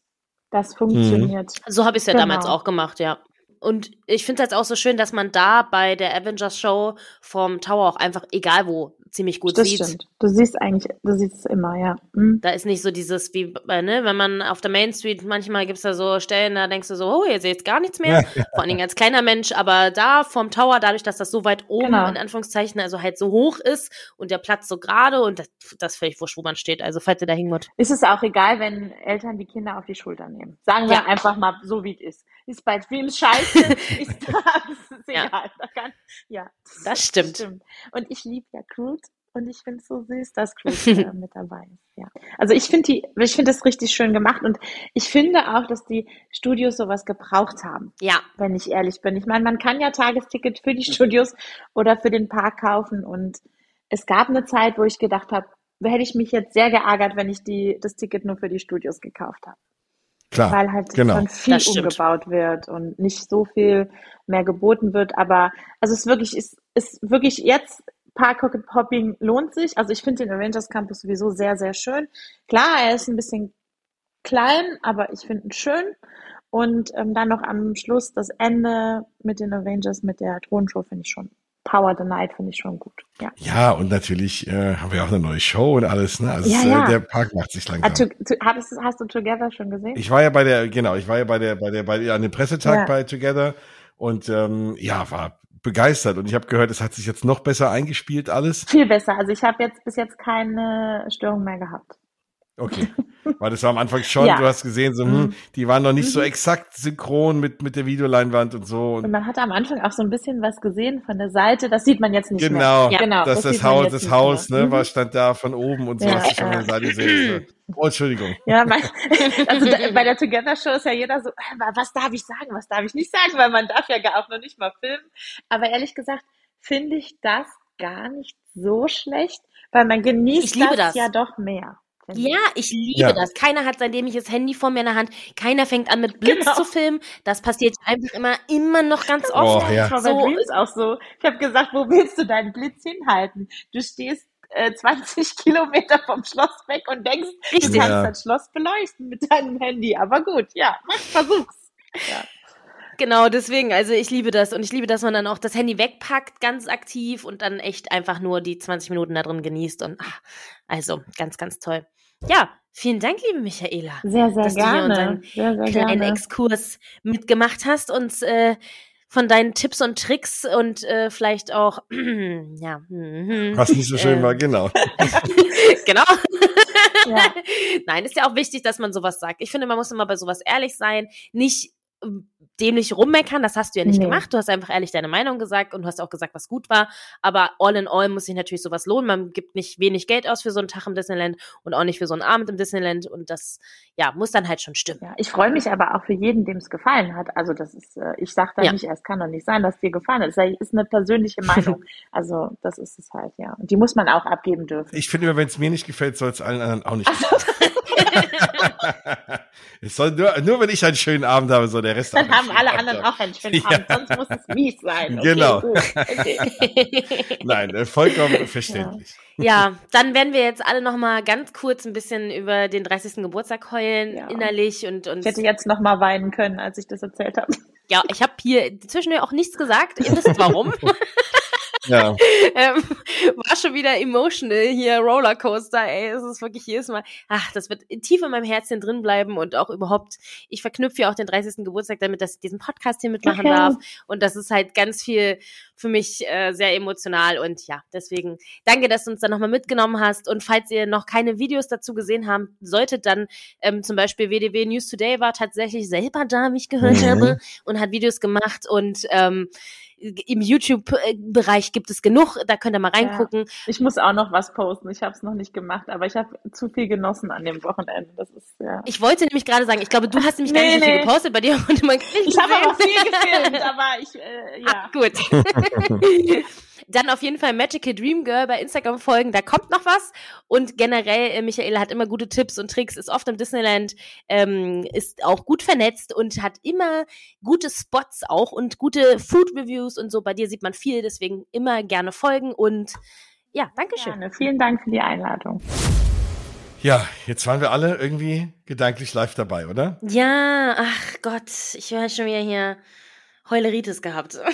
Das funktioniert. So habe ich es ja Genau. damals auch gemacht, ja. Und ich finde es jetzt auch so schön, dass man da bei der Avengers Show vom Tower auch einfach, egal wo, ziemlich gut das sieht. stimmt. Du siehst eigentlich, du siehst es immer, ja. Mhm. Da ist nicht so dieses, wie, äh, ne, wenn man auf der Main Street, manchmal gibt's da so Stellen, da denkst du so, oh, ihr seht gar nichts mehr. Vor allen Dingen als kleiner Mensch, aber da vom Tower, dadurch, dass das so weit oben, Genau. in Anführungszeichen, also halt so hoch ist und der Platz so gerade und das, das ist völlig wurscht, wo man steht. Also, falls ihr da hingott. Ist es auch egal, wenn Eltern die Kinder auf die Schulter nehmen. Sagen wir Ja. einfach mal so, wie es ist. Ist bei Dreams scheiße, ist da, ist Ja. egal. Da kann, ja, Das stimmt. Und ich liebe ja Groot und ich finde es so süß, dass Groot äh, mit dabei ist. Ja. Also ich finde die, ich finde das richtig schön gemacht und ich finde auch, dass die Studios sowas gebraucht haben, Ja, wenn ich ehrlich bin. Ich meine, man kann ja Tagesticket für die Studios oder für den Park kaufen und es gab eine Zeit, wo ich gedacht habe, hätte ich mich jetzt sehr geärgert, wenn ich die, das Ticket nur für die Studios gekauft habe Klar. weil halt genau. schon viel umgebaut wird und nicht so viel mehr geboten wird. Aber also es ist wirklich, ist, ist wirklich jetzt Park Hopping lohnt sich. Also ich finde den Avengers Campus sowieso sehr, sehr schön. Klar, er ist ein bisschen klein, aber ich finde ihn schön. Und ähm, dann noch am Schluss das Ende mit den Avengers, mit der Thronshow finde ich schon. Power the Night finde ich schon gut. Ja. Ja, und natürlich äh, haben wir auch eine neue Show und alles. Ne? Also Ja, es, ja. Äh, der Park macht sich langsam. to, to, hast, du- hast du Together schon gesehen? Ich war ja bei der, genau, ich war ja bei der, bei der, bei an dem Pressetag Ja. bei Together und ähm, ja, war begeistert. Und ich habe gehört, es hat sich jetzt noch besser eingespielt alles. Viel besser. Also ich habe jetzt bis jetzt keine Störung mehr gehabt. Okay. Weil das war am Anfang schon, Ja. du hast gesehen, so, hm, Mhm. die waren noch nicht so Mhm. exakt synchron mit, mit der Videoleinwand und so. Und Und man hat am Anfang auch so ein bisschen was gesehen von der Seite. Das sieht man jetzt nicht genau, mehr. Ja. genau. das, das sieht man Haus, das Haus, ne, Mhm. war stand da von oben und so, Ja, hast du schon ja. von der Seite gesehen. So. Oh, Entschuldigung. Ja, mein, also da, bei der Together Show ist ja jeder so, "Ah, was darf ich sagen, was darf ich nicht sagen, weil man darf ja gar auch noch nicht mal filmen. Aber ehrlich gesagt finde ich das gar nicht so schlecht, weil man genießt Ich das, das. ja doch mehr. Ja, ich liebe Ja. das. Keiner hat sein dämliches Handy vor mir in der Hand. Keiner fängt an mit Blitz Genau. zu filmen. Das passiert einfach immer, immer noch ganz oft. Oh, ja. So- Dreams auch so. Ich habe gesagt, wo willst du deinen Blitz hinhalten? Du stehst äh, 20 Kilometer vom Schloss weg und denkst, du Richtig. kannst Ja. das Schloss beleuchten mit deinem Handy. Aber gut, ja, mach, versuch's. Ja. Genau, deswegen, also ich liebe das und ich liebe, dass man dann auch das Handy wegpackt, ganz aktiv und dann echt einfach nur die 20 Minuten da drin genießt und ach, also ganz, ganz toll. Ja, vielen Dank, liebe Michaela, Sehr, sehr Dass du hier gerne. unseren Sehr, sehr kleinen gerne. Exkurs mitgemacht hast und äh, von deinen Tipps und Tricks und äh, vielleicht auch, ja, mhm, Was nicht so schön äh, war, genau. genau. Ja. Nein, ist ja auch wichtig, dass man sowas sagt. Ich finde, man muss immer bei sowas ehrlich sein, nicht dämlich rummeckern, das hast du ja nicht Nee. gemacht. Du hast einfach ehrlich deine Meinung gesagt und du hast auch gesagt, was gut war. Aber all in all muss sich natürlich sowas lohnen. Man gibt nicht wenig Geld aus für so einen Tag im Disneyland und auch nicht für so einen Abend im Disneyland und das, ja, muss dann halt schon stimmen. Ja, ich freue mich aber auch für jeden, dem es gefallen hat. Also das ist, äh, ich sage da Ja. nicht, es kann doch nicht sein, dass dir gefallen hat. Es ist eine persönliche Meinung. Also das ist es halt, ja. Und die muss man auch abgeben dürfen. Ich finde immer, wenn es mir nicht gefällt, soll es allen anderen auch nicht es soll nur, nur wenn ich einen schönen Abend habe, soll der Rest Dann auch einen haben schönen alle Abend anderen haben. auch einen schönen Ja. Abend, sonst muss es mies sein. Okay, Genau. Gut. Okay. Nein, äh, vollkommen verständlich. Ja, dann werden wir jetzt alle noch mal ganz kurz ein bisschen über den 30. Geburtstag heulen, Ja. innerlich und, und Ich hätte jetzt noch mal weinen können, als ich das erzählt habe. ja, ich habe hier zwischendurch auch nichts gesagt. Ihr wisst warum. Ja. ähm, war schon wieder emotional hier, Rollercoaster, ey, es ist wirklich jedes Mal, ach, das wird tief in meinem Herzen drin bleiben und auch überhaupt, ich verknüpfe ja auch den 30. Geburtstag damit, dass ich diesen Podcast hier mitmachen Okay. darf und das ist halt ganz viel für mich äh, sehr emotional und ja, deswegen danke, dass du uns da nochmal mitgenommen hast und falls ihr noch keine Videos dazu gesehen haben solltet, dann ähm, zum Beispiel WDW News Today war tatsächlich selber da, wie ich gehört Mhm. habe und hat Videos gemacht und ähm, im YouTube-Bereich gibt es genug, da könnt ihr mal reingucken. Ich muss auch noch was posten. Ich habe es noch nicht gemacht, aber ich habe zu viel genossen an dem Wochenende. Das ist ja. Ich wollte nämlich gerade sagen, ich glaube, du hast nämlich gar Nee, nicht so viel nee. gepostet bei dir und man kriegt Ich habe aber viel gefilmt, aber ich äh, ja. gut. Dann auf jeden Fall Magical Dream Girl bei Instagram folgen, da kommt noch was. Und generell, äh, Michaela hat immer gute Tipps und Tricks, ist oft im Disneyland, ähm, ist auch gut vernetzt und hat immer gute Spots auch und gute Food Reviews und so. Bei dir sieht man viel, deswegen immer gerne folgen und ja, Dankeschön. Gerne. Vielen Dank für die Einladung. ja, jetzt waren wir alle irgendwie gedanklich live dabei, oder? Ja, ach Gott, ich höre schon wieder hier Heuleritis gehabt.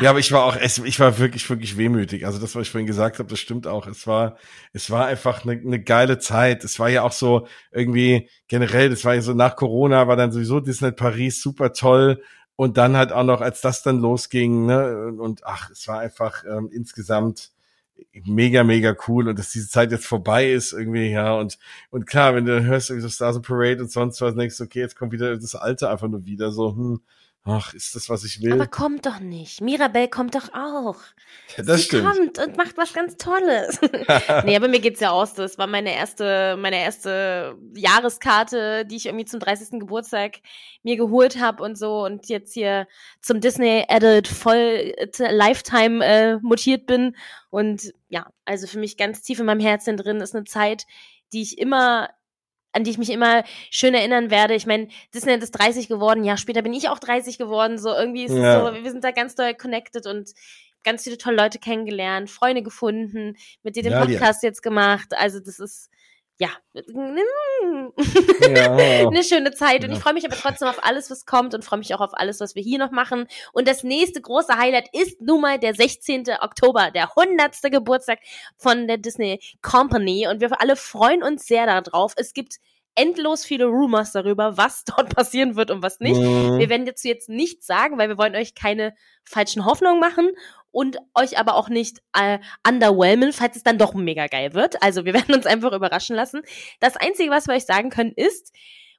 Ja, aber ich war auch, ich war wirklich, wirklich wehmütig. Also das, was ich vorhin gesagt habe, das stimmt auch. Es war, es war einfach eine, eine geile Zeit. Es war ja auch so irgendwie generell, das war ja so nach Corona, war dann sowieso Disney Paris super toll. Und dann halt auch noch, als das dann losging, ne, und ach, es war einfach ähm, insgesamt mega, mega cool und dass diese Zeit jetzt vorbei ist irgendwie, ja, und, und klar, wenn du hörst, irgendwie so Stars and Parade und sonst was, denkst du, okay, jetzt kommt wieder das Alte einfach nur wieder, so, hm, ach, ist das, was ich will? Aber kommt doch nicht. Mirabelle kommt doch auch. Ja, das Sie stimmt. kommt und macht was ganz Tolles. nee, aber mir geht's ja aus. Das war meine erste, meine erste Jahreskarte, die ich irgendwie zum 30. Geburtstag mir geholt habe und so und jetzt hier zum Disney Adult voll äh, Lifetime äh, mutiert bin. Und ja, also für mich ganz tief in meinem Herzen drin ist eine Zeit, die ich immer an die ich mich immer schön erinnern werde. Ich meine, Disneyland ist 30 geworden, ja, später bin ich auch 30 geworden. So irgendwie ist Ja. es so, wir sind da ganz doll connected und ganz viele tolle Leute kennengelernt, Freunde gefunden, mit dir den Ja, ja. Podcast jetzt gemacht. Also das ist ja Ja. eine schöne Zeit und Ja. ich freue mich aber trotzdem auf alles, was kommt und freue mich auch auf alles, was wir hier noch machen. Und das nächste große Highlight ist nun mal der 16. Oktober, der 100. Geburtstag von der Disney Company und wir alle freuen uns sehr darauf. Es gibt endlos viele Rumors darüber, was dort passieren wird und was nicht. Mhm. Wir werden dazu jetzt nichts sagen, weil wir wollen euch keine falschen Hoffnungen machen und euch aber auch nicht äh, underwhelmen, falls es dann doch mega geil wird. Also wir werden uns einfach überraschen lassen. Das Einzige, was wir euch sagen können, ist,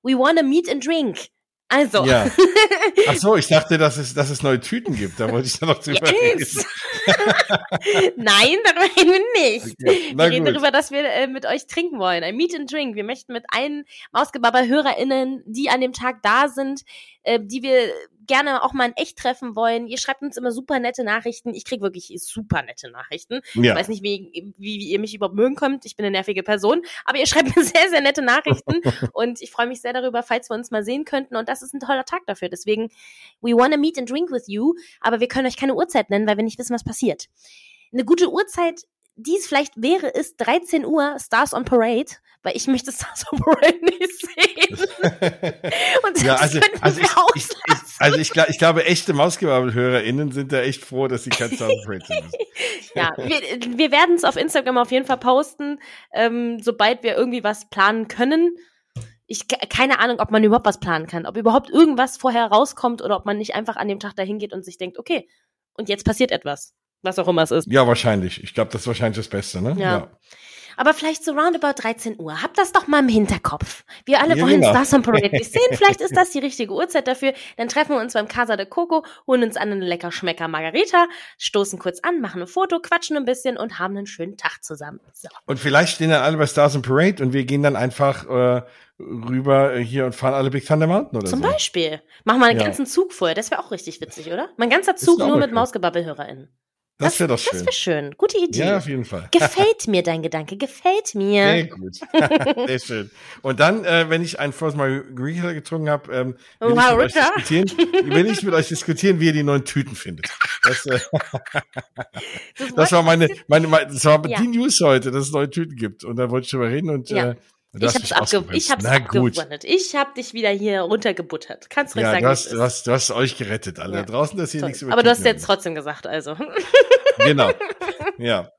we wanna meet and drink. Also. Ja. Ach so, ich dachte, dass es, dass es neue Tüten gibt. Da wollte ich dann noch drüber yes. reden. Nein, darüber reden wir nicht. Okay. wir reden gut. darüber, dass wir äh, mit euch trinken wollen. Ein Meet and Drink. Wir möchten mit allen Mausgebaber-HörerInnen, die an dem Tag da sind, äh, die wir gerne auch mal in echt treffen wollen. Ihr schreibt uns immer super nette Nachrichten. Ich krieg wirklich super nette Nachrichten. Ja. Ich weiß nicht, wie, wie, wie ihr mich überhaupt mögen könnt. Ich bin eine nervige Person. Aber ihr schreibt mir sehr, sehr nette Nachrichten. und ich freue mich sehr darüber, falls wir uns mal sehen könnten. Und das ist ein toller Tag dafür. Deswegen, we wanna meet and drink with you. Aber wir können euch keine Uhrzeit nennen, weil wir nicht wissen, was passiert. Eine gute Uhrzeit dies vielleicht wäre, ist 13 Uhr Stars on Parade, weil ich möchte Stars on Parade nicht sehen. Und ja, also, also, ich, ich, ich, also ich, ich glaube, echte Mausgebabbel-HörerInnen sind da echt froh, dass sie kein Stars on Parade sind. ja, wir, wir werden es auf Instagram auf jeden Fall posten, ähm, sobald wir irgendwie was planen können. Ich keine Ahnung, ob man überhaupt was planen kann, ob überhaupt irgendwas vorher rauskommt oder ob man nicht einfach an dem Tag dahin geht und sich denkt, okay, und jetzt passiert etwas. Was auch immer es ist. Ja, wahrscheinlich. Ich glaube, das ist wahrscheinlich das Beste, ne? Ja. ja. Aber vielleicht so roundabout 13 Uhr. Habt das doch mal im Hinterkopf. Wir alle ja, wollen genau. Stars on Parade sehen. Vielleicht ist das die richtige Uhrzeit dafür. Dann treffen wir uns beim Casa de Coco, holen uns an einen lecker Schmecker Margarita, stoßen kurz an, machen ein Foto, quatschen ein bisschen und haben einen schönen Tag zusammen. So. Und vielleicht stehen dann alle bei Stars on Parade und wir gehen dann einfach äh, rüber hier und fahren alle Big Thunder Mountain oder Zum so. Zum Beispiel. Machen wir einen ja. ganzen Zug vorher. Das wäre auch richtig witzig, oder? Mein ganzer Zug nur mit Mausgebabbel-HörerInnen. Das wäre doch schön. Das wäre schön. Gute Idee. Ja, auf jeden Fall. Gefällt mir dein Gedanke. Gefällt mir. Sehr gut. Sehr schön. Und dann, äh, wenn ich einen First Margarita getrunken habe, ähm, will, ich mit euch diskutieren, will ich mit euch diskutieren, wie ihr die neuen Tüten findet. Das, äh, das, das war meine, meine, meine, das war ja. die News heute, dass es neue Tüten gibt. Und da wollte ich drüber reden und ja. äh, ich hab's, abge ich hab's abgewandelt. Ich hab dich wieder hier runtergebuttert. Kannst du ja, sagen. Du hast, du, hast, du hast euch gerettet, alle. Ja. Draußen das hier Toll. nichts über Aber du hast jetzt trotzdem gesagt, also. Genau. Ja.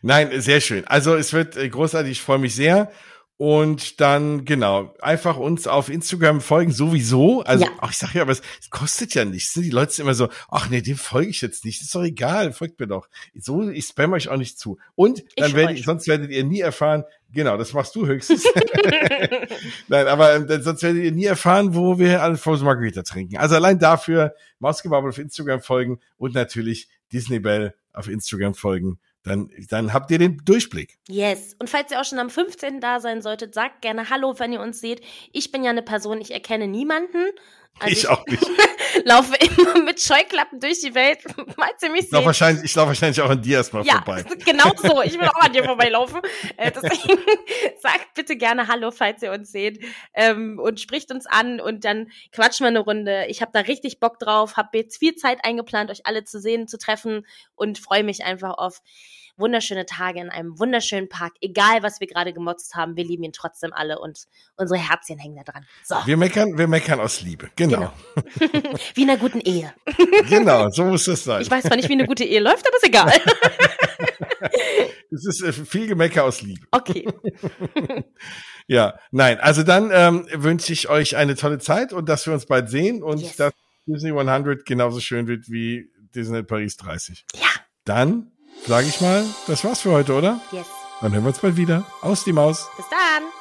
Nein, sehr schön. Also es wird äh, großartig, ich freue mich sehr. Und dann, genau, einfach uns auf Instagram folgen, sowieso. Also, ja. ach, ich sag ja, aber es, es kostet ja nichts. Die Leute sind immer so, ach nee, dem folge ich jetzt nicht. ist doch egal, folgt mir doch. So, ich spam euch auch nicht zu. Und dann werdet, sonst werdet ihr nie erfahren, genau, das machst du höchstens. Nein, aber äh, sonst werdet ihr nie erfahren, wo wir alle Frozen Margarita trinken. Also allein dafür Mausgebabbel auf Instagram folgen und natürlich Disney Bell auf Instagram folgen dann, dann habt ihr den Durchblick. Yes. Und falls ihr auch schon am 15. da sein solltet, sagt gerne Hallo, wenn ihr uns seht. Ich bin ja eine Person, ich erkenne niemanden. Also ich, ich auch nicht. laufe immer mit Scheuklappen durch die Welt, falls ihr mich seht. Wahrscheinlich, ich laufe wahrscheinlich auch an dir erstmal ja, vorbei. genau so. Ich will auch an dir vorbeilaufen. Äh, deswegen sagt bitte gerne Hallo, falls ihr uns seht. Ähm, und spricht uns an und dann quatschen wir eine Runde. Ich habe da richtig Bock drauf, habe jetzt viel Zeit eingeplant, euch alle zu sehen, zu treffen und freue mich einfach auf wunderschöne Tage in einem wunderschönen Park. Egal, was wir gerade gemotzt haben, wir lieben ihn trotzdem alle und unsere Herzchen hängen da dran. So. Wir meckern, wir meckern aus Liebe. Genau. genau. wie in einer guten Ehe. genau, so muss das sein. Ich weiß zwar nicht, wie eine gute Ehe läuft, aber ist egal. Es ist äh, viel Gemecker aus Liebe. Okay. ja, nein, also dann ähm, wünsche ich euch eine tolle Zeit und dass wir uns bald sehen und yes. dass Disney 100 genauso schön wird wie Disney Paris 30. Ja. Dann sage ich mal, das war's für heute, oder? Yes. Dann hören wir uns bald wieder. Aus die Maus. Bis dann.